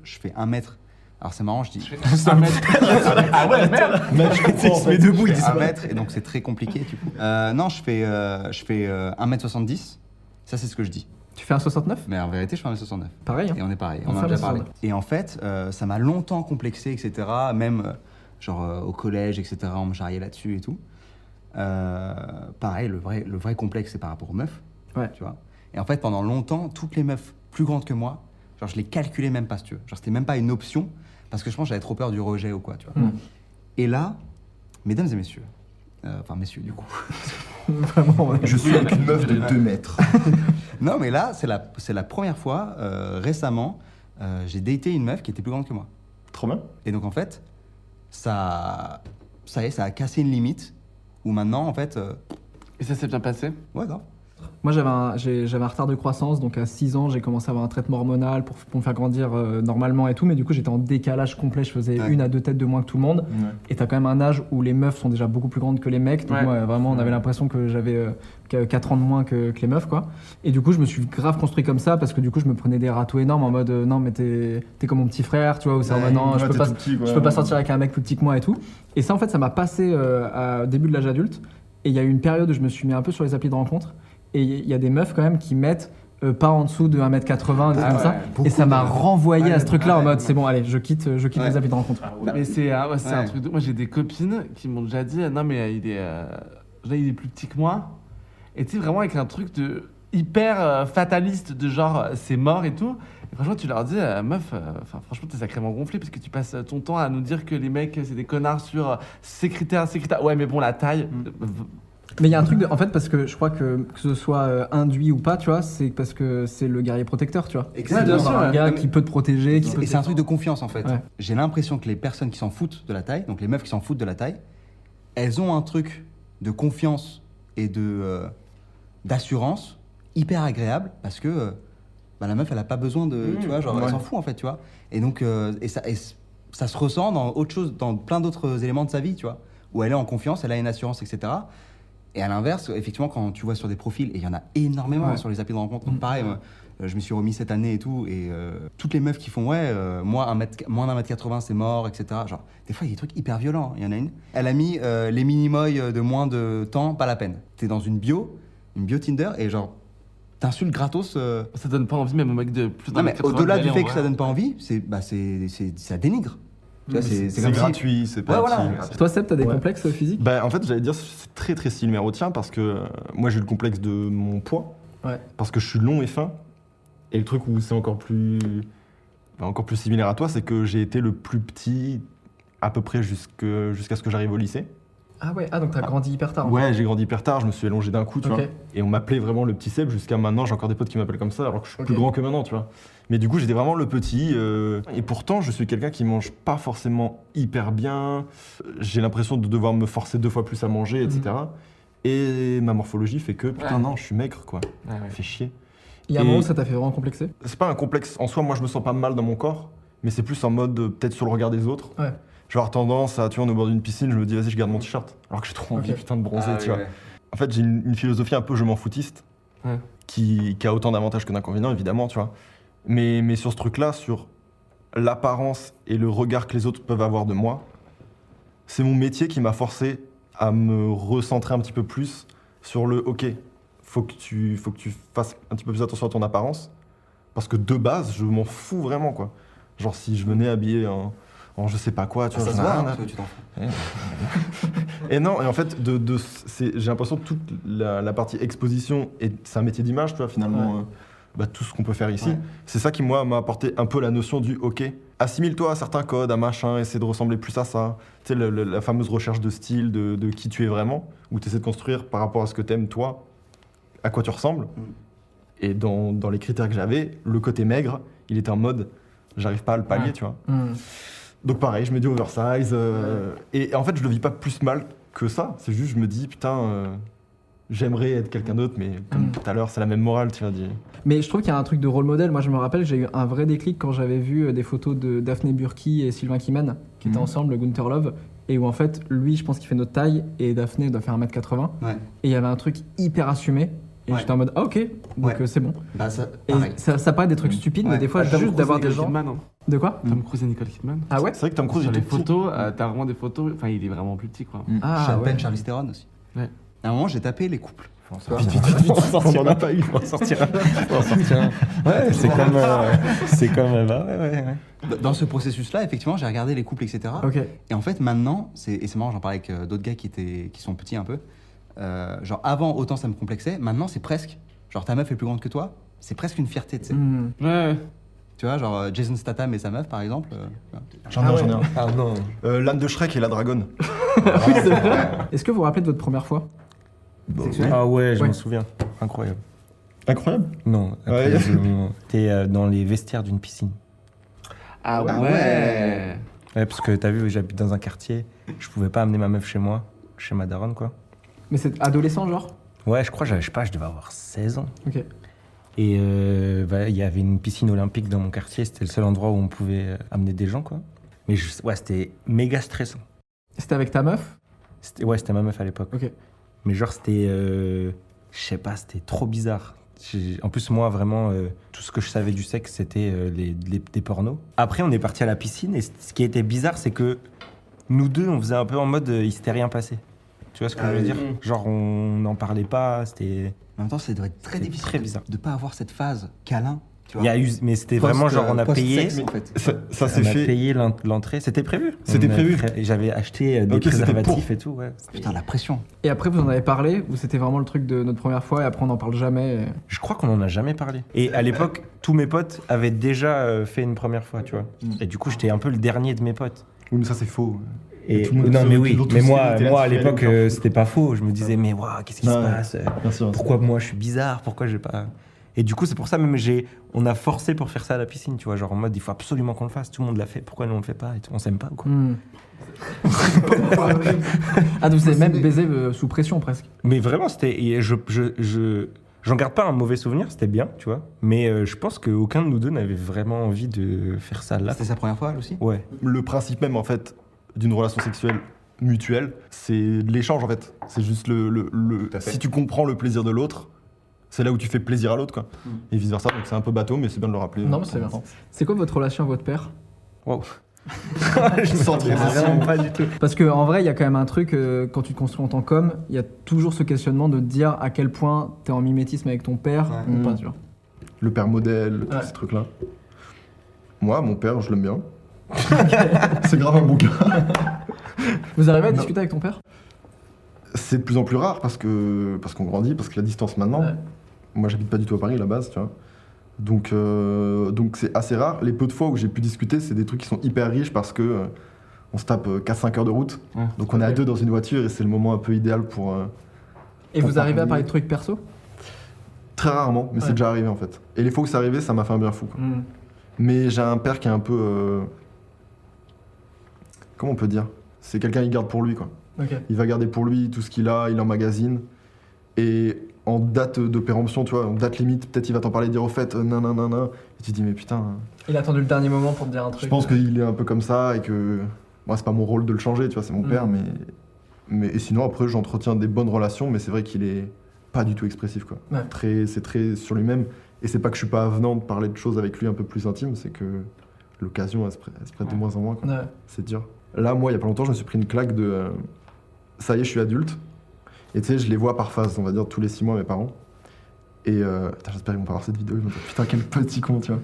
Speaker 4: je fais un mètre. Alors, c'est marrant, je dis.
Speaker 5: un mètre. ah ouais, merde
Speaker 7: Mais je comprends, en fait.
Speaker 4: debout, il dit un mètre, et donc c'est très compliqué, du coup. Euh, non, je fais, euh, je fais euh, 1m70. Ça, c'est ce que je dis.
Speaker 3: Tu fais un 69
Speaker 4: Mais en vérité, je fais 1m69.
Speaker 3: Pareil. hein.
Speaker 4: Et on est pareil,
Speaker 3: On
Speaker 4: on en a déjà parlé. Et en fait, euh, ça m'a longtemps complexé, etc. Même euh, genre euh, au collège, etc. On me charriait là-dessus et tout. Euh, pareil, le vrai, le vrai complexe, c'est par rapport aux meufs.
Speaker 3: Ouais.
Speaker 4: Tu vois. Et en fait, pendant longtemps, toutes les meufs plus grandes que moi, genre je les calculais même pas, si tu veux. Genre c'était même pas une option parce que je pense que j'avais trop peur du rejet ou quoi, tu vois.
Speaker 3: Mm.
Speaker 4: Et là, mesdames et messieurs, euh, enfin messieurs du coup.
Speaker 3: Vraiment. ouais.
Speaker 7: Je suis avec une meuf de 2 mètres.
Speaker 4: non, mais là, c'est la, c'est la première fois euh, récemment, euh, j'ai daté une meuf qui était plus grande que moi.
Speaker 7: Trop bien.
Speaker 4: Et donc en fait, ça, ça y est, ça a cassé une limite où maintenant, en fait, euh,
Speaker 5: Et ça s'est bien passé?
Speaker 4: Ouais, grave.
Speaker 3: Moi, j'avais un, j'ai- j'avais un retard de croissance, donc à 6 ans, j'ai commencé à avoir un traitement hormonal pour, pour me faire grandir euh, normalement et tout, mais du coup, j'étais en décalage complet, je faisais
Speaker 4: Ouais.
Speaker 3: une à deux têtes de moins que tout le monde. Et t'as quand même un âge où les meufs sont déjà beaucoup plus grandes que les mecs, donc
Speaker 5: Ouais.
Speaker 3: moi, vraiment, on avait l'impression que j'avais 4 ans de moins que, que les meufs, quoi. Et du coup, je me suis grave construit comme ça, parce que du coup, je me prenais des râteaux énormes en mode, euh, non, mais t'es t'es comme mon petit frère, tu vois, ou c'est en
Speaker 4: Ouais,
Speaker 3: non, je
Speaker 7: Ouais,
Speaker 3: peux pas,
Speaker 7: tout petit, quoi.
Speaker 3: je peux pas sortir avec un mec plus petit que moi et tout. Et ça, en fait, ça m'a passé euh, à début de l'âge adulte. Et il y a eu une période où je me suis mis un peu sur les applis de rencontre. Et il y a des meufs quand même qui mettent euh, pas en dessous de 1m80, des
Speaker 5: Ah
Speaker 3: comme ça. Et ça m'a renvoyé à ce truc-là en
Speaker 4: ouais,
Speaker 3: mode, c'est bon, allez, je quitte, je quitte
Speaker 4: Ouais.
Speaker 3: les applis de rencontre.
Speaker 5: Mais c'est ah ouais, c'est un truc de... Moi, j'ai des copines qui m'ont déjà dit Non, mais euh, il est, euh, là, il est plus petit que moi. Et tu sais, vraiment avec un truc de hyper euh, fataliste, de genre, euh, c'est mort et tout. Et franchement, tu leur dis euh, Meuf, euh, enfin, franchement, t'es sacrément gonflé parce que tu passes ton temps à nous dire que les mecs, c'est des connards sur euh, ces critères, ces critères. Ouais, mais bon, la taille. euh,
Speaker 3: Mais il y a un truc de. En fait, parce que je crois que que ce soit euh, induit ou pas, tu vois, c'est parce que c'est le guerrier protecteur, tu vois.
Speaker 4: Exactement.
Speaker 3: C'est un gars qui peut te protéger, qui peut
Speaker 4: Et c'est un truc de confiance en fait.
Speaker 3: Ouais.
Speaker 4: J'ai l'impression que les personnes qui s'en foutent de la taille, donc les meufs qui s'en foutent de la taille, elles ont un truc de confiance et de euh, d'assurance hyper agréable parce que euh, bah, la meuf elle a pas besoin de,
Speaker 5: Mmh,
Speaker 4: tu vois, genre
Speaker 7: ouais.
Speaker 4: elle s'en fout en fait, tu vois. Et donc euh, et ça et c- ça se ressent dans autre chose, dans plein d'autres éléments de sa vie, tu vois, où elle est en confiance, elle a une assurance, etc. Et à l'inverse, effectivement, quand tu vois sur des profils, et il y en a énormément
Speaker 3: Ouais.
Speaker 4: sur les applis de rencontre, donc
Speaker 3: Mm.
Speaker 4: pareil, moi, euh, je me suis remis cette année et tout, et euh, toutes les meufs qui font, ouais, euh, moi, un mètre, moins d'un mètre 80, c'est mort, etc. Genre, des fois, il y a des trucs hyper violents. hein. Il y en a une, elle a mis euh, les mini-moys de moins de temps, pas la peine. T'es dans une bio, une bio Tinder, et genre, t'insultes gratos. euh,
Speaker 5: Ça donne pas envie, même au mec de plus
Speaker 4: Non,
Speaker 5: d'un
Speaker 4: mais
Speaker 5: mètre 80
Speaker 4: au-delà du fait que ça donne pas envie, c'est, bah, c'est, c'est- ça dénigre. C'est,
Speaker 7: gratuit, c'est pas.
Speaker 4: Ouais, voilà.
Speaker 3: Toi, Seb, t'as des
Speaker 7: Ouais.
Speaker 3: complexes physiques?
Speaker 7: Bah, en fait, j'allais dire, c'est très très similaire au tien parce que euh, moi j'ai eu le complexe de mon poids.
Speaker 3: Ouais.
Speaker 7: Parce que je suis long et fin. Et le truc où c'est encore plus, bah, encore plus similaire à toi, c'est que j'ai été le plus petit à peu près jusque- jusqu'à ce que j'arrive au lycée.
Speaker 3: Ah ouais, ah donc t'as grandi hyper tard.
Speaker 7: Ouais, j'ai grandi hyper tard, je me suis allongé d'un coup, tu vois. Et on m'appelait vraiment le petit Seb jusqu'à maintenant. J'ai encore des potes qui m'appellent comme ça, alors que je suis plus grand que maintenant, tu vois. Mais du coup, j'étais vraiment le petit. euh, et pourtant, je suis quelqu'un qui mange pas forcément hyper bien. J'ai l'impression de devoir me forcer deux fois plus à manger, etc. Et ma morphologie fait que, putain,
Speaker 5: Ouais.
Speaker 7: non, je suis maigre, quoi.
Speaker 5: Ouais, ouais.
Speaker 7: Fait chier.
Speaker 3: Il y a un moment où ça t'a fait vraiment complexer?
Speaker 7: C'est pas un complexe en soi, moi je me sens pas mal dans mon corps, mais c'est plus en mode euh, peut-être sur le regard des autres.
Speaker 3: Ouais.
Speaker 7: Je vais avoir tendance à, tu vois, on est au bord d'une piscine, je me dis, vas-y, je garde mon t-shirt. Alors que j'ai trop envie, putain, de bronzer,
Speaker 5: Ah,
Speaker 7: tu
Speaker 5: oui,
Speaker 7: vois.
Speaker 5: ouais.
Speaker 7: En fait, j'ai une, une philosophie un peu je m'en foutiste,
Speaker 5: Ouais.
Speaker 7: qui, qui a autant d'avantages que d'inconvénients, évidemment, tu vois. Mais, mais sur ce truc-là, sur l'apparence et le regard que les autres peuvent avoir de moi, c'est mon métier qui m'a forcé à me recentrer un petit peu plus sur le OK, faut que tu, faut que tu fasses un petit peu plus attention à ton apparence. Parce que de base, je m'en fous vraiment, quoi. Genre, si je venais habillé en, en je sais pas quoi, tu vois,
Speaker 4: Ça se voit, hein, tu t'en fous.
Speaker 7: et non, et en fait, de, de, c'est- j'ai l'impression que toute la, la partie exposition, et c'est un métier d'image, tu vois, finalement,
Speaker 3: Ouais.
Speaker 7: euh, bah, tout ce qu'on peut faire ici.
Speaker 4: Ouais.
Speaker 7: C'est ça qui, moi, m'a apporté un peu la notion du OK, assimile-toi à certains codes, à machin, essaie de ressembler plus à ça. Tu sais, la fameuse recherche de style, de, de qui tu es vraiment, où tu essaies de construire par rapport à ce que t'aimes, toi, à quoi tu ressembles.
Speaker 4: Mm.
Speaker 7: Et dans, dans les critères que j'avais, le côté maigre, il était en mode, j'arrive pas à le pallier,
Speaker 3: Ouais.
Speaker 7: tu vois.
Speaker 3: Hmm.
Speaker 7: Donc pareil, je me dis oversize. euh, et en fait, je le vis pas plus mal que ça. C'est juste, je me dis, putain, euh, j'aimerais être quelqu'un d'autre, mais comme
Speaker 3: Mm.
Speaker 7: tout à l'heure, c'est la même morale, tu vois. dis-
Speaker 3: Mais je trouve qu'il y a un truc de rôle modèle. Moi, je me rappelle, j'ai eu un vrai déclic quand j'avais vu euh, des photos de Daphné Burki et Sylvain Kiman, qui étaient
Speaker 4: Mhm.
Speaker 3: ensemble, le Gunther Love, et où en fait, lui, je pense qu'il fait notre taille, et Daphné doit faire 1m80.
Speaker 4: Ouais.
Speaker 3: Et il y avait un truc hyper assumé. Et
Speaker 4: Ouais.
Speaker 3: j'étais en mode, ah ok, donc
Speaker 4: Ouais.
Speaker 3: euh, c'est bon.
Speaker 4: Bah, ça,
Speaker 3: Et
Speaker 4: pareil.
Speaker 3: ça, ça paraît des trucs stupides, mais des fois,
Speaker 5: Ah,
Speaker 3: juste d'avoir des gens.
Speaker 5: Kidman, hein.
Speaker 3: De quoi
Speaker 5: Tom Cruise et Nicole Kidman.
Speaker 3: Ah ouais
Speaker 7: C'est vrai que Tom Cruise,
Speaker 5: Sur
Speaker 7: il
Speaker 5: les
Speaker 7: tout
Speaker 5: photos, euh, t'as vraiment des photos. Enfin, il est vraiment plus petit, quoi.
Speaker 3: Ah,
Speaker 4: Sean
Speaker 3: ouais.
Speaker 4: Penn, Charlize Theron aussi.
Speaker 5: Ouais.
Speaker 4: À un moment, j'ai tapé les couples. Tu vois.
Speaker 7: On en a pas eu.
Speaker 6: On en sortira. On en sortira. Ouais, c'est comme. euh, c'est comme. euh, bah, ouais, ouais, ouais.
Speaker 4: Dans ce processus-là, effectivement, j'ai regardé les couples, etc.
Speaker 3: Ok.
Speaker 4: Et en fait, maintenant, c'est, et c'est marrant, j'en parlais avec euh, d'autres gars qui, étaient, qui sont petits un peu. Euh, genre, avant, autant ça me complexait. Maintenant, c'est presque. Genre, ta meuf est plus grande que toi. C'est presque une fierté, tu sais.
Speaker 3: Hmm.
Speaker 5: Ouais.
Speaker 4: Tu vois, genre euh, Jason Statham et sa meuf, par exemple. euh, vois.
Speaker 7: J'en ai
Speaker 3: Ah
Speaker 7: un,
Speaker 3: ouais.
Speaker 7: j'en ai un.
Speaker 6: Ah non.
Speaker 7: Euh, L'âne de Shrek et la dragonne.
Speaker 3: Est-ce que vous vous rappelez de votre première fois Sexuelle
Speaker 6: Ah ouais, je
Speaker 3: Ouais.
Speaker 6: m'en souviens. Incroyable.
Speaker 7: Incroyable?
Speaker 6: Non,
Speaker 7: Ouais.
Speaker 6: incroyablement. T'es euh, dans les vestiaires d'une piscine.
Speaker 5: Ah ouais.
Speaker 4: Ah ouais.
Speaker 6: Ouais, parce que t'as vu, j'habite dans un quartier. Je pouvais pas amener ma meuf chez moi, chez ma daronne, quoi.
Speaker 3: Mais c'est adolescent, genre
Speaker 6: Ouais, je crois, je sais pas, je devais avoir 16 ans.
Speaker 3: Ok.
Speaker 6: Et euh, bah, il y avait une piscine olympique dans mon quartier. C'était le seul endroit où on pouvait euh, amener des gens, quoi. Mais je- ouais, c'était méga stressant.
Speaker 3: C'était avec ta meuf?
Speaker 6: C'était- Ouais, c'était ma meuf à l'époque.
Speaker 3: Ok.
Speaker 6: Mais genre, c'était. euh, je sais pas, c'était trop bizarre. En plus, moi, vraiment, euh, tout ce que je savais du sexe, c'était euh, les, les- des pornos. Après, on est parti à la piscine et ce qui était bizarre, c'est que nous deux, on faisait un peu en mode euh, il s'était rien passé. Tu vois ce que
Speaker 4: Ah
Speaker 6: je veux
Speaker 4: oui.
Speaker 6: dire Genre, on n'en parlait pas, c'était.
Speaker 4: En même temps, ça doit être très
Speaker 6: C'est
Speaker 4: difficile
Speaker 6: très
Speaker 4: de-
Speaker 6: bizarre.
Speaker 4: de pas avoir cette phase câlin. Tu
Speaker 6: Il y a eu, mais c'était vraiment genre, on a payé.
Speaker 4: Post-sexe, en fait.
Speaker 7: Ça, ça
Speaker 6: on
Speaker 7: s'est
Speaker 6: a
Speaker 7: fait.
Speaker 6: payé l'en- l'entrée. C'était prévu.
Speaker 7: C'était prévu.
Speaker 6: pré- J'avais acheté euh, des
Speaker 7: Ok, c'était
Speaker 6: préservatifs et tout, ouais.
Speaker 4: Putain, la pression.
Speaker 3: Et après, vous en avez parlé Ou c'était vraiment le truc de notre première fois et après, on n'en parle jamais et-
Speaker 6: Je crois qu'on en a jamais parlé. Et à l'époque, tous mes potes avaient déjà euh, fait une première fois, tu vois. Et du coup, j'étais un peu le dernier de mes potes.
Speaker 7: Oui, mais ça, c'est faux.
Speaker 6: Et
Speaker 7: tout le monde
Speaker 6: non, mais oui, mais moi, moi à l'époque, euh, c'était pas faux. Je me disais, mais waouh, qu'est-ce qui se passe? Pourquoi moi je suis bizarre? Pourquoi j'ai pas. Et du coup, c'est pour ça même j'ai, on a forcé pour faire ça à la piscine, tu vois, genre en mode il faut absolument qu'on le fasse. Tout le monde l'a fait. Pourquoi nous on le fait pas et tout On s'aime pas ou quoi
Speaker 3: Hmm. ah, donc vous avez même baisé euh, sous pression presque.
Speaker 6: Mais vraiment, c'était, je, je, je, j'en garde pas un mauvais souvenir. C'était bien, tu vois. Mais euh, je pense qu'aucun de nous deux n'avait vraiment envie de faire ça là.
Speaker 4: C'était sa première fois, elle aussi?
Speaker 6: Ouais.
Speaker 7: Le principe même, en fait, d'une relation sexuelle mutuelle, c'est l'échange, en fait. C'est juste le. le, si tu comprends le plaisir de l'autre, c'est là où tu fais plaisir à l'autre, quoi. Et vice versa. Donc c'est un peu bateau, mais c'est bien de le rappeler.
Speaker 3: Non, mais c'est bien. C'est quoi votre relation à votre père?
Speaker 6: Wow. Je m'attendais
Speaker 7: transition.
Speaker 6: vraiment pas du tout.
Speaker 3: Parce qu'en vrai, il y a quand même un truc, euh, quand tu te construis en tant qu'homme, il y a toujours ce questionnement de te dire à quel point t'es en mimétisme avec ton père
Speaker 4: Ouais.
Speaker 3: ou
Speaker 7: Mm.
Speaker 3: pas, tu vois.
Speaker 7: Le père modèle, tous
Speaker 3: Ouais.
Speaker 7: ces trucs-là. Moi, mon père, je l'aime bien. c'est grave un gars.
Speaker 3: Vous arrivez à
Speaker 7: Non.
Speaker 3: discuter avec ton père?
Speaker 7: C'est de plus en plus rare parce que parce qu'on grandit, parce que la distance maintenant.
Speaker 3: Ouais.
Speaker 7: Moi, j'habite pas du tout à Paris à la base, tu vois. Donc euh, donc c'est assez rare. Les peu de fois où j'ai pu discuter, c'est des trucs qui sont hyper riches parce que euh, on se tape 4-5 heures de route.
Speaker 5: Ouais.
Speaker 7: Donc on est à deux dans une voiture et c'est le moment un peu idéal pour euh,
Speaker 3: Et
Speaker 7: Pour
Speaker 3: vous arrivez à
Speaker 7: parler.
Speaker 3: de trucs perso?
Speaker 7: Très rarement, mais
Speaker 3: Ouais.
Speaker 7: c'est déjà arrivé en fait. Et les fois où c'est arrivé, ça m'a fait un bien fou. quoi.
Speaker 3: Mm.
Speaker 7: Mais j'ai un père qui est un peu euh, comment on peut dire? C'est quelqu'un qui garde pour lui quoi. Il va garder pour lui tout ce qu'il a, il emmagasine. Et en date de péremption, tu vois, en date limite, peut-être il va t'en parler, dire au fait, euh, nan nan nan nan. Et tu te dis, mais putain, euh,
Speaker 3: Il a attendu le dernier moment pour te dire un truc.
Speaker 7: je pense qu'il est un peu comme ça et que. Moi, c'est pas mon rôle de le changer, tu vois, c'est mon
Speaker 3: Mm.
Speaker 7: père, mais. mais et sinon, après, j'entretiens des bonnes relations, mais c'est vrai qu'il est pas du tout expressif, quoi.
Speaker 3: Ouais.
Speaker 7: Très, c'est très sur lui-même. Et c'est pas que je suis pas avenant de parler de choses avec lui un peu plus intimes, c'est que l'occasion, elle se prête, elle se prête de moins en moins, quoi.
Speaker 3: Ouais.
Speaker 7: C'est dur. Là, moi, il y a pas longtemps, je me suis pris une claque de. euh, ça y est, je suis adulte. Et tu sais, je les vois par phase, on va dire tous les six mois, mes parents. Et euh, j'espère qu'ils vont pas voir cette vidéo, ils vont dire putain, quel petit con, tu vois.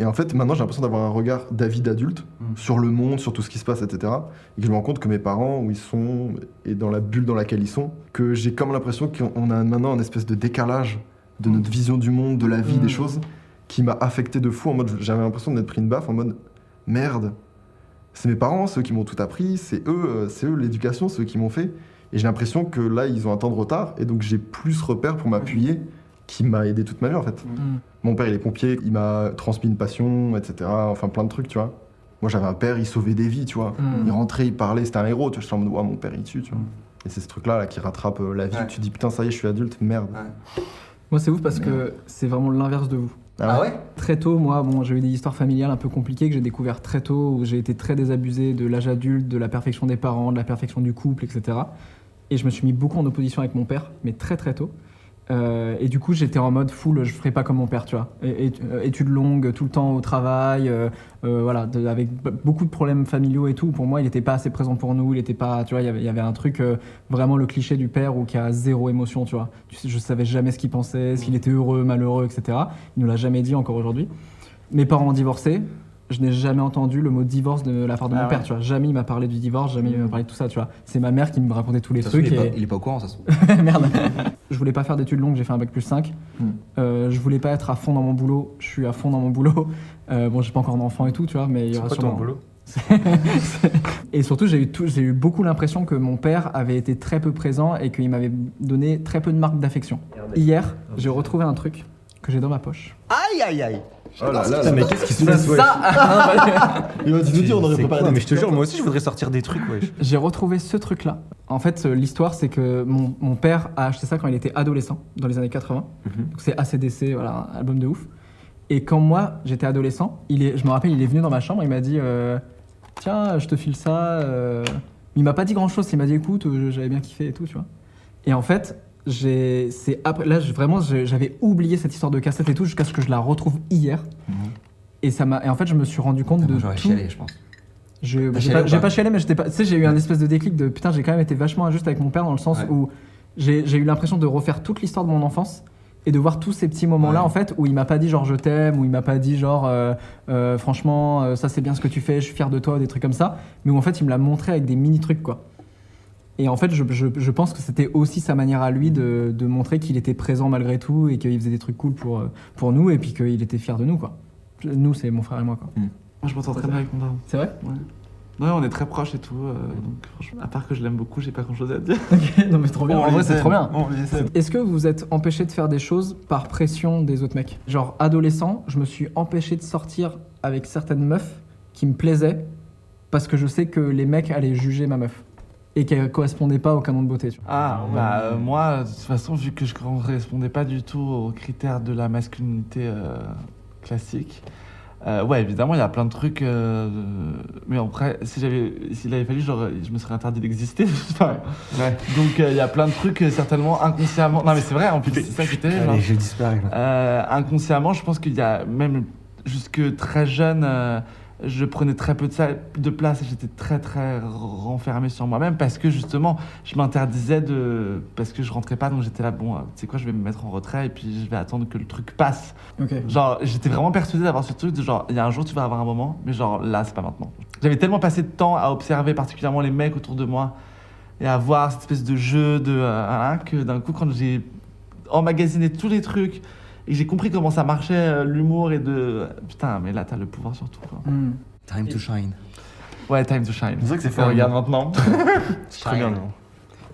Speaker 7: Et en fait, maintenant, j'ai l'impression d'avoir un regard d'avis d'adulte
Speaker 4: Mm.
Speaker 7: sur le monde, sur tout ce qui se passe, etc. Et que je me rends compte que mes parents, où ils sont, et dans la bulle dans laquelle ils sont, que j'ai comme l'impression qu'on a maintenant un espèce de décalage de notre vision du monde, de la vie,
Speaker 3: Mm.
Speaker 7: des choses, qui m'a affecté de fou. En mode, j'avais l'impression d'être pris une baffe, en mode merde. C'est mes parents, ceux qui m'ont tout appris, c'est eux, euh, c'est eux l'éducation, c'est eux qui m'ont fait. Et j'ai l'impression que là, ils ont un temps de retard, et donc j'ai plus repère pour m'appuyer, qui m'a aidé toute ma vie en fait.
Speaker 3: Mm.
Speaker 7: Mon père, il est pompier, il m'a transmis une passion, etc. Enfin, plein de trucs, tu vois. Moi, j'avais un père, il sauvait des vies, tu vois.
Speaker 3: Mm.
Speaker 7: Il rentrait, il parlait, c'était un héros, tu vois. Je suis en mode, Ouah, mon père, il tue, tu vois.
Speaker 4: Mm.
Speaker 7: Et c'est ce truc-là là, qui rattrape euh, la vie.
Speaker 4: Ouais.
Speaker 7: Tu te dis, putain, ça y est, je suis adulte, merde.
Speaker 3: Moi, c'est ouf parce que c'est vraiment l'inverse de vous.
Speaker 4: Ah ouais?
Speaker 3: Très tôt, moi, bon, j'ai eu des histoires familiales un peu compliquées que j'ai découvert très tôt, où j'ai été très désabusé de l'âge adulte, de la perfection des parents, de la perfection du couple, etc. Et je me suis mis beaucoup en opposition avec mon père, mais très très tôt. Euh, et du coup, j'étais en mode full, je ferai pas comme mon père, tu vois. Et, et- euh, études longues, tout le temps au travail, euh, euh, voilà, de- avec beaucoup de problèmes familiaux et tout. Pour moi, il était pas assez présent pour nous, il était pas, tu vois, il y avait, il y avait un truc, vraiment le cliché du père où qui a zéro émotion, tu vois. Je savais jamais ce qu'il pensait, s'il était heureux, malheureux, etc. Il nous l'a jamais dit encore aujourd'hui. Mes parents ont divorcé. Je n'ai jamais entendu le mot divorce de la part de
Speaker 5: Ah
Speaker 3: mon père,
Speaker 5: ouais.
Speaker 3: tu vois. Jamais il m'a parlé du divorce, jamais il m'a parlé de tout ça, tu vois. C'est ma mère qui me racontait tous les
Speaker 4: Ça
Speaker 3: trucs.
Speaker 4: il, est
Speaker 3: et-
Speaker 4: pas, il est pas au courant, ça se trouve.
Speaker 3: Merde. Je voulais pas faire d'études longues, j'ai fait un bac plus 5.
Speaker 5: Hmm.
Speaker 3: Euh, je voulais pas être à fond dans mon boulot, je suis à fond dans mon boulot. Euh, bon, j'ai pas encore d'enfant et tout, tu vois, mais il y aura
Speaker 6: quoi ton
Speaker 3: sûrement.
Speaker 6: boulot
Speaker 3: et surtout, j'ai eu, tout- eu beaucoup l'impression que mon père avait été très peu présent et qu'il m'avait donné très peu de marques d'affection. Hier, j'ai retrouvé un truc que j'ai dans ma poche.
Speaker 4: Aïe aïe aïe
Speaker 7: Oh là là,
Speaker 6: mais qu'est-ce qui se passe, ouais
Speaker 3: Ça
Speaker 7: Il va nous dire, on aurait préparé des
Speaker 6: Mais je te jure, moi aussi, je voudrais sortir des trucs, wesh.
Speaker 3: J'ai retrouvé ce truc-là. En fait, euh, l'histoire, c'est que mon, mon père a acheté ça quand il était adolescent, dans les années 80.
Speaker 6: Mhm.
Speaker 3: Donc c'est ACDC, voilà, un album de ouf. Et quand moi, j'étais adolescent, il est, je me rappelle, il est venu dans ma chambre, il m'a dit euh, Tiens, je te file ça. euh. Il m'a pas dit grand-chose, il m'a dit Écoute, j'avais bien kiffé et tout, tu vois. Et en fait, j'ai, c'est après, là, vraiment, j'avais oublié cette histoire de cassette et tout jusqu'à ce que je la retrouve hier. Et, ça m'a, et en fait, je me suis rendu compte de.
Speaker 4: Moi, J'aurais
Speaker 3: tout-
Speaker 4: chialé, je pense.
Speaker 3: je- J'ai pas,
Speaker 4: pas
Speaker 3: pas chialé, mais j'étais pas. Tu sais, j'ai eu un espèce de déclic de putain, j'ai quand même été vachement injuste avec mon père dans le sens
Speaker 4: Ouais.
Speaker 3: où j'ai j'ai eu l'impression de refaire toute l'histoire de mon enfance et de voir tous ces petits moments-là
Speaker 4: Ouais.
Speaker 3: en fait où il m'a pas dit genre je t'aime, où il m'a pas dit genre euh, euh, franchement euh, ça c'est bien ce que tu fais, je suis fier de toi, des trucs comme ça, mais où en fait il me l'a montré avec des mini trucs quoi. Et en fait, je, je- je pense que c'était aussi sa manière à lui de, de montrer qu'il était présent malgré tout et qu'il faisait des trucs cool pour, euh, pour nous et puis qu'il était fier de nous quoi. Nous, c'est mon frère et moi quoi.
Speaker 5: Moi, je m'entends très bien avec mon daron.
Speaker 3: C'est vrai
Speaker 5: Ouais, on est très proches et tout. euh, donc, franchement, à part que je l'aime beaucoup, j'ai pas grand chose à dire.
Speaker 3: Ok, non mais trop bien. en vrai, c'est trop bien. Est-ce que vous êtes empêché de faire des choses par pression des autres mecs? Genre, adolescent, je me suis empêché de sortir avec certaines meufs qui me plaisaient parce que je sais que les mecs allaient juger ma meuf et qu'elle correspondait pas au canon de beauté. tu vois.
Speaker 5: Ah, bah euh, moi, de toute façon, vu que je ne correspondais pas du tout aux critères de la masculinité euh, classique, euh, ouais, évidemment, il y a plein de trucs. euh, mais après, si j'avais, s'il avait fallu, je me serais interdit d'exister. Donc, euh, il y a plein de trucs, certainement inconsciemment. Non, mais c'est vrai, en plus, c'est ça qui était.
Speaker 6: Allez, j'ai disparu.
Speaker 5: Euh, inconsciemment, je pense qu'il y a même jusque très jeune, euh, je prenais très peu de, place et j'étais très très renfermé sur moi-même parce que justement je m'interdisais de parce que je rentrais pas donc j'étais là bon tu sais quoi je vais me mettre en retrait et puis je vais attendre que le truc passe
Speaker 3: Ok.
Speaker 5: genre j'étais vraiment persuadé d'avoir ce truc de genre il y a un jour tu vas avoir un moment mais genre là c'est pas maintenant j'avais tellement passé de temps à observer particulièrement les mecs autour de moi et à voir cette espèce de jeu de euh, voilà, que d'un coup quand j'ai emmagasiné tous les trucs et j'ai compris comment ça marchait euh, l'humour et de putain mais là t'as le pouvoir sur tout quoi.
Speaker 3: Hmm.
Speaker 4: Time to shine.
Speaker 5: Ouais, time to shine.
Speaker 7: C'est vrai que c'est fort.
Speaker 5: regarde maintenant.
Speaker 7: Très bien. non.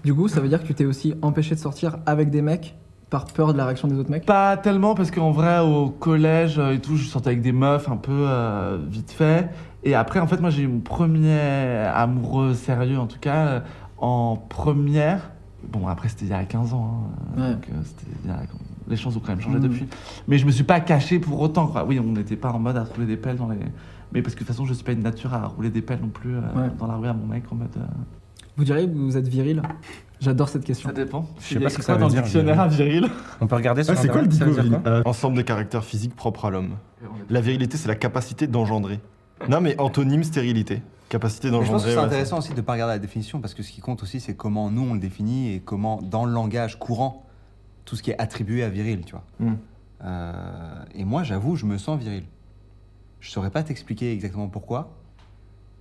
Speaker 3: Du coup, ça veut dire que tu t'es aussi empêché de sortir avec des mecs par peur de la réaction des autres mecs?
Speaker 5: Pas tellement parce qu'en vrai au collège euh, et tout, je sortais avec des meufs un peu euh, vite fait. Et après, en fait, moi j'ai eu mon premier amoureux sérieux en tout cas en première. Bon, après c'était il y a 15 ans. hein,
Speaker 3: Ouais.
Speaker 5: donc, euh, c'était il y a- Les choses ont quand même changé
Speaker 3: Mhm.
Speaker 5: depuis. Mais je me suis pas caché pour autant. Quoi. Oui, on n'était pas en mode à rouler des pelles dans les. Mais parce que de toute façon, je suis pas une nature à rouler des pelles non plus euh,
Speaker 3: Ouais.
Speaker 5: dans la rue à mon mec en mode. euh,
Speaker 3: Vous diriez que vous êtes viril? J'adore cette question.
Speaker 5: Ça dépend.
Speaker 6: Je sais pas ce que
Speaker 5: quoi
Speaker 6: ça veut
Speaker 5: dans le
Speaker 6: dire,
Speaker 5: dictionnaire viril.
Speaker 6: On peut regarder sur
Speaker 7: Ah, c'est quoi le
Speaker 6: quoi?
Speaker 7: Euh, Ensemble de caractères physiques propres à l'homme. La virilité, c'est la capacité d'engendrer. Non, mais antonyme, stérilité. Capacité
Speaker 4: Mais je pense que
Speaker 7: d'engendrer.
Speaker 4: c'est
Speaker 7: ouais,
Speaker 4: intéressant aussi de ne pas regarder la définition parce que ce qui compte aussi, c'est comment nous on le définit et comment, dans le langage courant, tout ce qui est attribué à viril, tu vois.
Speaker 7: Hmm.
Speaker 4: Euh, et moi, j'avoue, je me sens viril. Je saurais pas t'expliquer exactement pourquoi,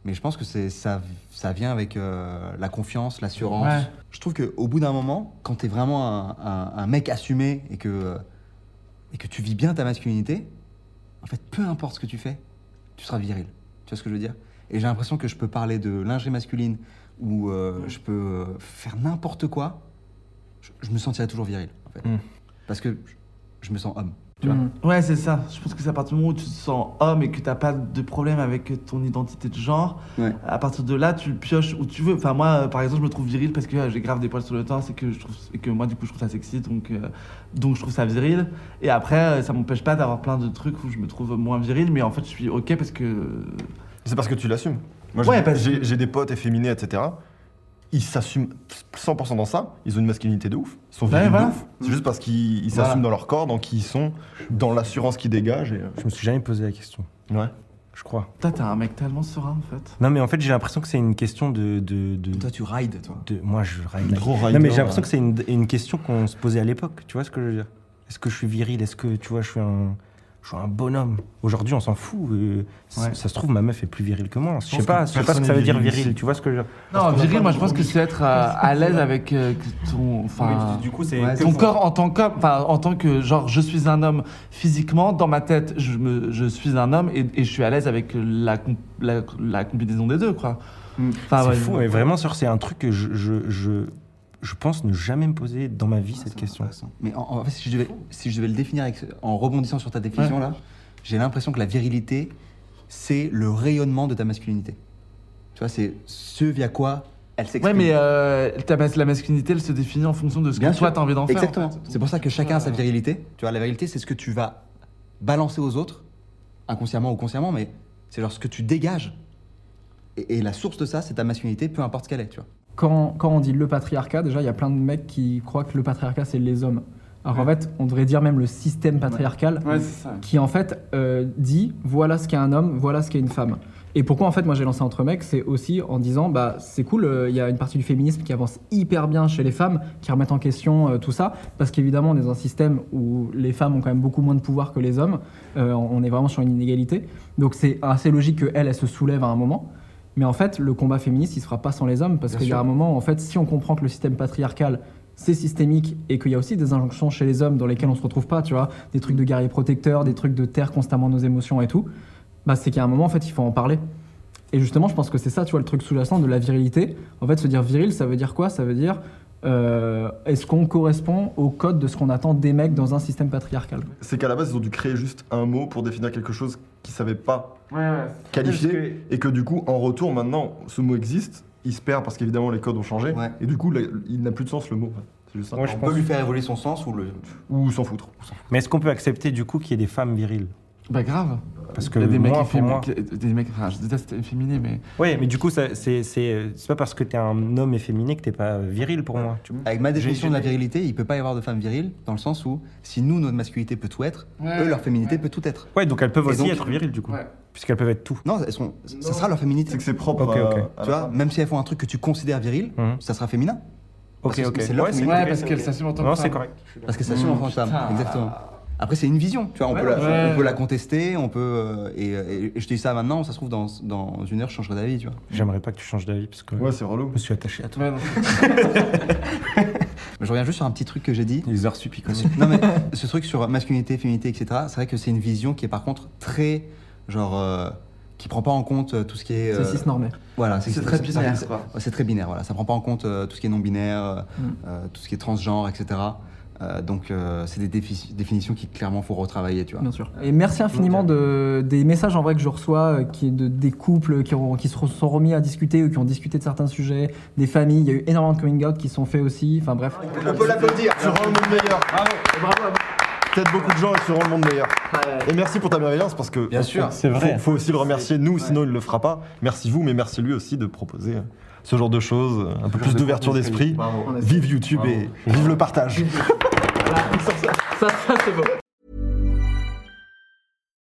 Speaker 4: mais je pense que c'est ça, ça vient avec euh, la confiance, l'assurance.
Speaker 5: Ouais.
Speaker 4: Je trouve qu'au bout d'un moment, quand tu es vraiment un, un- un mec assumé et que, et que tu vis bien ta masculinité, en fait, peu importe ce que tu fais, tu seras viril. Tu vois ce que je veux dire? Et j'ai l'impression que je peux parler de lingerie masculine ou euh, je peux faire n'importe quoi, je, je me sentirai toujours viril, fait.
Speaker 7: Mm.
Speaker 4: Parce que je, je me sens homme. Tu vois
Speaker 3: Hmm.
Speaker 5: Ouais, c'est ça. Je pense que c'est à partir du moment où tu te sens homme et que t'as pas de problème avec ton identité de genre,
Speaker 4: Ouais.
Speaker 5: à partir de là, tu le pioches où tu veux. Enfin, moi, euh, par exemple, je me trouve viril parce que euh, j'ai grave des poils sur le torse et que, je trouve, et que moi, du coup, je trouve ça sexy, donc, euh, donc je trouve ça viril. Et après, ça m'empêche pas d'avoir plein de trucs où je me trouve moins viril, mais en fait, je suis ok parce que.
Speaker 7: C'est parce que tu l'assumes. Moi,
Speaker 5: Ouais,
Speaker 7: j'ai-
Speaker 5: parce
Speaker 7: j'ai j'ai des potes efféminés, etc. Ils s'assument 100% dans ça. Ils ont une masculinité de ouf. Ils sont
Speaker 5: Ouais,
Speaker 7: virils
Speaker 5: voilà.
Speaker 7: de ouf. C'est juste parce qu'ils
Speaker 5: Voilà.
Speaker 7: s'assument dans leur corps, donc ils sont dans l'assurance qu'ils dégagent. Et, euh,
Speaker 6: Je me suis jamais posé la question,
Speaker 7: ouais.
Speaker 6: je crois.
Speaker 5: Toi, t'es un mec tellement serein, en fait.
Speaker 6: Non, mais en fait, j'ai l'impression que c'est une question de. de, de-
Speaker 4: Toi, tu rides, toi.
Speaker 6: de- moi, je ride.
Speaker 7: Gros
Speaker 6: Non,
Speaker 7: rider,
Speaker 6: mais j'ai l'impression que c'est une, une question qu'on se posait à l'époque. Tu vois ce que je veux dire? Est-ce que je suis viril? Est-ce que, tu vois, je suis un, je suis un bonhomme Aujourd'hui, on s'en fout. euh,
Speaker 5: Ouais.
Speaker 6: Ça se trouve, ma meuf est plus virile que moi. Je sais
Speaker 7: pense
Speaker 6: pas, je sais pas ce que ça veut dire
Speaker 7: viril.
Speaker 6: Tu vois ce que je veux dire
Speaker 5: Non, viril, moi, je pense que c'est être euh, à l'aise avec euh, ton. Enfin.
Speaker 6: du coup, c'est.
Speaker 4: Ouais,
Speaker 5: Ton corps en tant qu'homme, enfin en tant que genre je suis un homme physiquement, dans ma tête je, me, je suis un homme et, et je suis à l'aise avec la, com- la, la combinaison des deux quoi.
Speaker 3: Mm.
Speaker 5: Enfin,
Speaker 6: c'est
Speaker 5: ouais,
Speaker 6: fou, mais vraiment, sur c'est un truc que je, je, je, je pense ne jamais me poser dans ma vie cette
Speaker 4: C'est
Speaker 6: question.
Speaker 4: Mais en, en fait, si je, devais, si je devais le définir avec- en rebondissant sur ta définition là, j'ai l'impression que la virilité, c'est le rayonnement de ta masculinité. Tu vois, c'est ce via quoi elle s'exprime.
Speaker 5: Ouais mais euh, ta mas- la masculinité elle se définit en fonction de ce
Speaker 4: Bien
Speaker 5: que toi
Speaker 4: sûr.
Speaker 5: t'as envie d'en faire.
Speaker 4: Exactement.
Speaker 5: en fait.
Speaker 4: C'est pour ça que chacun a sa virilité. Tu vois, la virilité, c'est ce que tu vas balancer aux autres, inconsciemment ou consciemment, mais c'est genre ce que tu dégages. Et, et la source de ça, c'est ta masculinité, peu importe ce qu'elle est, tu vois.
Speaker 3: Quand, quand on dit le patriarcat, déjà, il y a plein de mecs qui croient que le patriarcat, c'est les hommes. Alors en fait, on devrait dire même le système patriarcal,
Speaker 5: Ouais c'est ça.
Speaker 3: qui en fait euh, dit voilà ce qu'est un homme, voilà ce qu'est une femme. Et pourquoi en fait moi j'ai lancé entre mecs, c'est aussi en disant bah c'est cool, euh, il y a une partie du féminisme qui avance hyper bien chez les femmes, qui remettent en question euh, tout ça, parce qu'évidemment on est dans un système où les femmes ont quand même beaucoup moins de pouvoir que les hommes, on est vraiment sur une inégalité, donc c'est assez logique qu'elles elles se soulèvent à un moment. Mais en fait, le combat féministe, il se fera pas sans les hommes, parce qu'il y a un moment, où, en fait, si on comprend que le système patriarcal, c'est systémique, et qu'il y a aussi des injonctions chez les hommes dans lesquelles on se retrouve pas, tu vois, des trucs de guerrier protecteur, des trucs de taire constamment nos émotions et tout, bah c'est qu'à un moment, en fait, il faut en parler. Et justement, je pense que c'est ça, tu vois, le truc sous-jacent de la virilité. En fait, se dire viril, ça veut dire quoi? Ça veut dire, euh, est-ce qu'on correspond au code de ce qu'on attend des mecs dans un système patriarcal?
Speaker 7: C'est qu'à la base, ils ont dû créer juste un mot pour définir quelque chose qu'ils savaient pas
Speaker 5: Ouais ouais.
Speaker 7: qualifier. Et que du coup, en retour, maintenant, ce mot existe. Il se perd parce qu'évidemment, les codes ont changé.
Speaker 4: Ouais.
Speaker 7: Et du coup, là, il n'a plus de sens le mot. C'est juste ça.
Speaker 6: Moi, je
Speaker 4: On
Speaker 6: pense-
Speaker 4: peut lui faire évoluer son sens ou le.
Speaker 7: Ou s'en foutre.
Speaker 6: Mais est-ce qu'on peut accepter du coup qu'il y ait des femmes viriles?
Speaker 5: Bah grave.
Speaker 6: Parce que
Speaker 5: Il y a des mecs
Speaker 6: moi, pour
Speaker 5: effémi-
Speaker 6: moi-
Speaker 5: des mecs enfin je déteste efféminé mais
Speaker 6: Ouais, mais du coup, ça- c'est c'est c'est pas parce que t'es un homme efféminé que t'es pas viril pour moi. tu vois.
Speaker 4: Avec ma définition de la virilité, il peut pas y avoir de femme virile, dans le sens où si nous, notre masculinité peut tout être, eux, leur féminité peut tout être.
Speaker 6: Ouais, donc elles peuvent
Speaker 4: Et
Speaker 6: aussi
Speaker 4: donc-
Speaker 6: être viriles du coup.
Speaker 5: Ouais.
Speaker 6: Puisqu'elles peuvent être tout.
Speaker 4: Non, elles sont, ça sera leur féminité.
Speaker 7: C'est que c'est propre.
Speaker 6: Ok,
Speaker 7: à
Speaker 4: Tu
Speaker 7: la
Speaker 4: vois,
Speaker 7: femme.
Speaker 4: même si elles font un truc que tu considères viril,
Speaker 6: Mhm.
Speaker 4: ça sera féminin.
Speaker 6: Ok,
Speaker 4: Parce que
Speaker 6: ok.
Speaker 4: c'est leur
Speaker 6: Ouais,
Speaker 4: féminité.
Speaker 8: Ouais, parce qu'elle s'assume en tant que
Speaker 6: Non,
Speaker 8: femme.
Speaker 6: c'est correct.
Speaker 4: Parce que ça assume en tant que femme. Exactement. Après, c'est une vision. Tu vois, on, peut la,
Speaker 8: ouais.
Speaker 4: on peut la contester, on peut. euh, et, et- et je te dis ça maintenant, ça se trouve, dans, dans une heure, je changerai d'avis, tu vois.
Speaker 6: J'aimerais pas que tu changes d'avis parce que
Speaker 7: Ouais, c'est relou.
Speaker 6: je me suis attaché à toi.
Speaker 8: Ouais,
Speaker 4: je reviens juste sur un petit truc que j'ai dit.
Speaker 6: Les heures sup,
Speaker 4: non, mais ce truc sur masculinité, féminité, etc., c'est vrai que c'est une vision qui est par contre très. Genre. euh, qui prend pas en compte euh, tout ce qui est. euh,
Speaker 3: C'est cisnormé.
Speaker 4: Voilà,
Speaker 7: C'est très binaire,
Speaker 4: c'est- très binaire, voilà. Ça prend pas en compte euh, tout ce qui est non binaire, euh,
Speaker 3: Mm.
Speaker 4: euh, tout ce qui est transgenre, etc. Euh, donc, euh, c'est des défi- définitions qui clairement faut retravailler, tu vois.
Speaker 3: Bien sûr. Et merci infiniment de, des messages en vrai que je reçois, euh, qui, de, des couples qui, ont- qui se sont remis à discuter ou qui ont discuté de certains sujets, des familles. Il y a eu énormément de coming out qui sont faits aussi. Enfin bref.
Speaker 4: On peut l'applaudir.
Speaker 7: Tu rends le monde meilleur.
Speaker 3: Bravo à vous.
Speaker 7: Peut-être beaucoup de gens et tu rends le monde meilleur. Et merci pour ta bienveillance parce que.
Speaker 4: Bien sûr.
Speaker 6: C'est vrai.
Speaker 7: Faut, faut aussi le remercier, nous, sinon il le fera pas. Merci vous, mais merci lui aussi de proposer ce genre de choses, un peu plus d'ouverture d'esprit. Vive YouTube et vive le partage.
Speaker 3: Ça, ça c'est beau.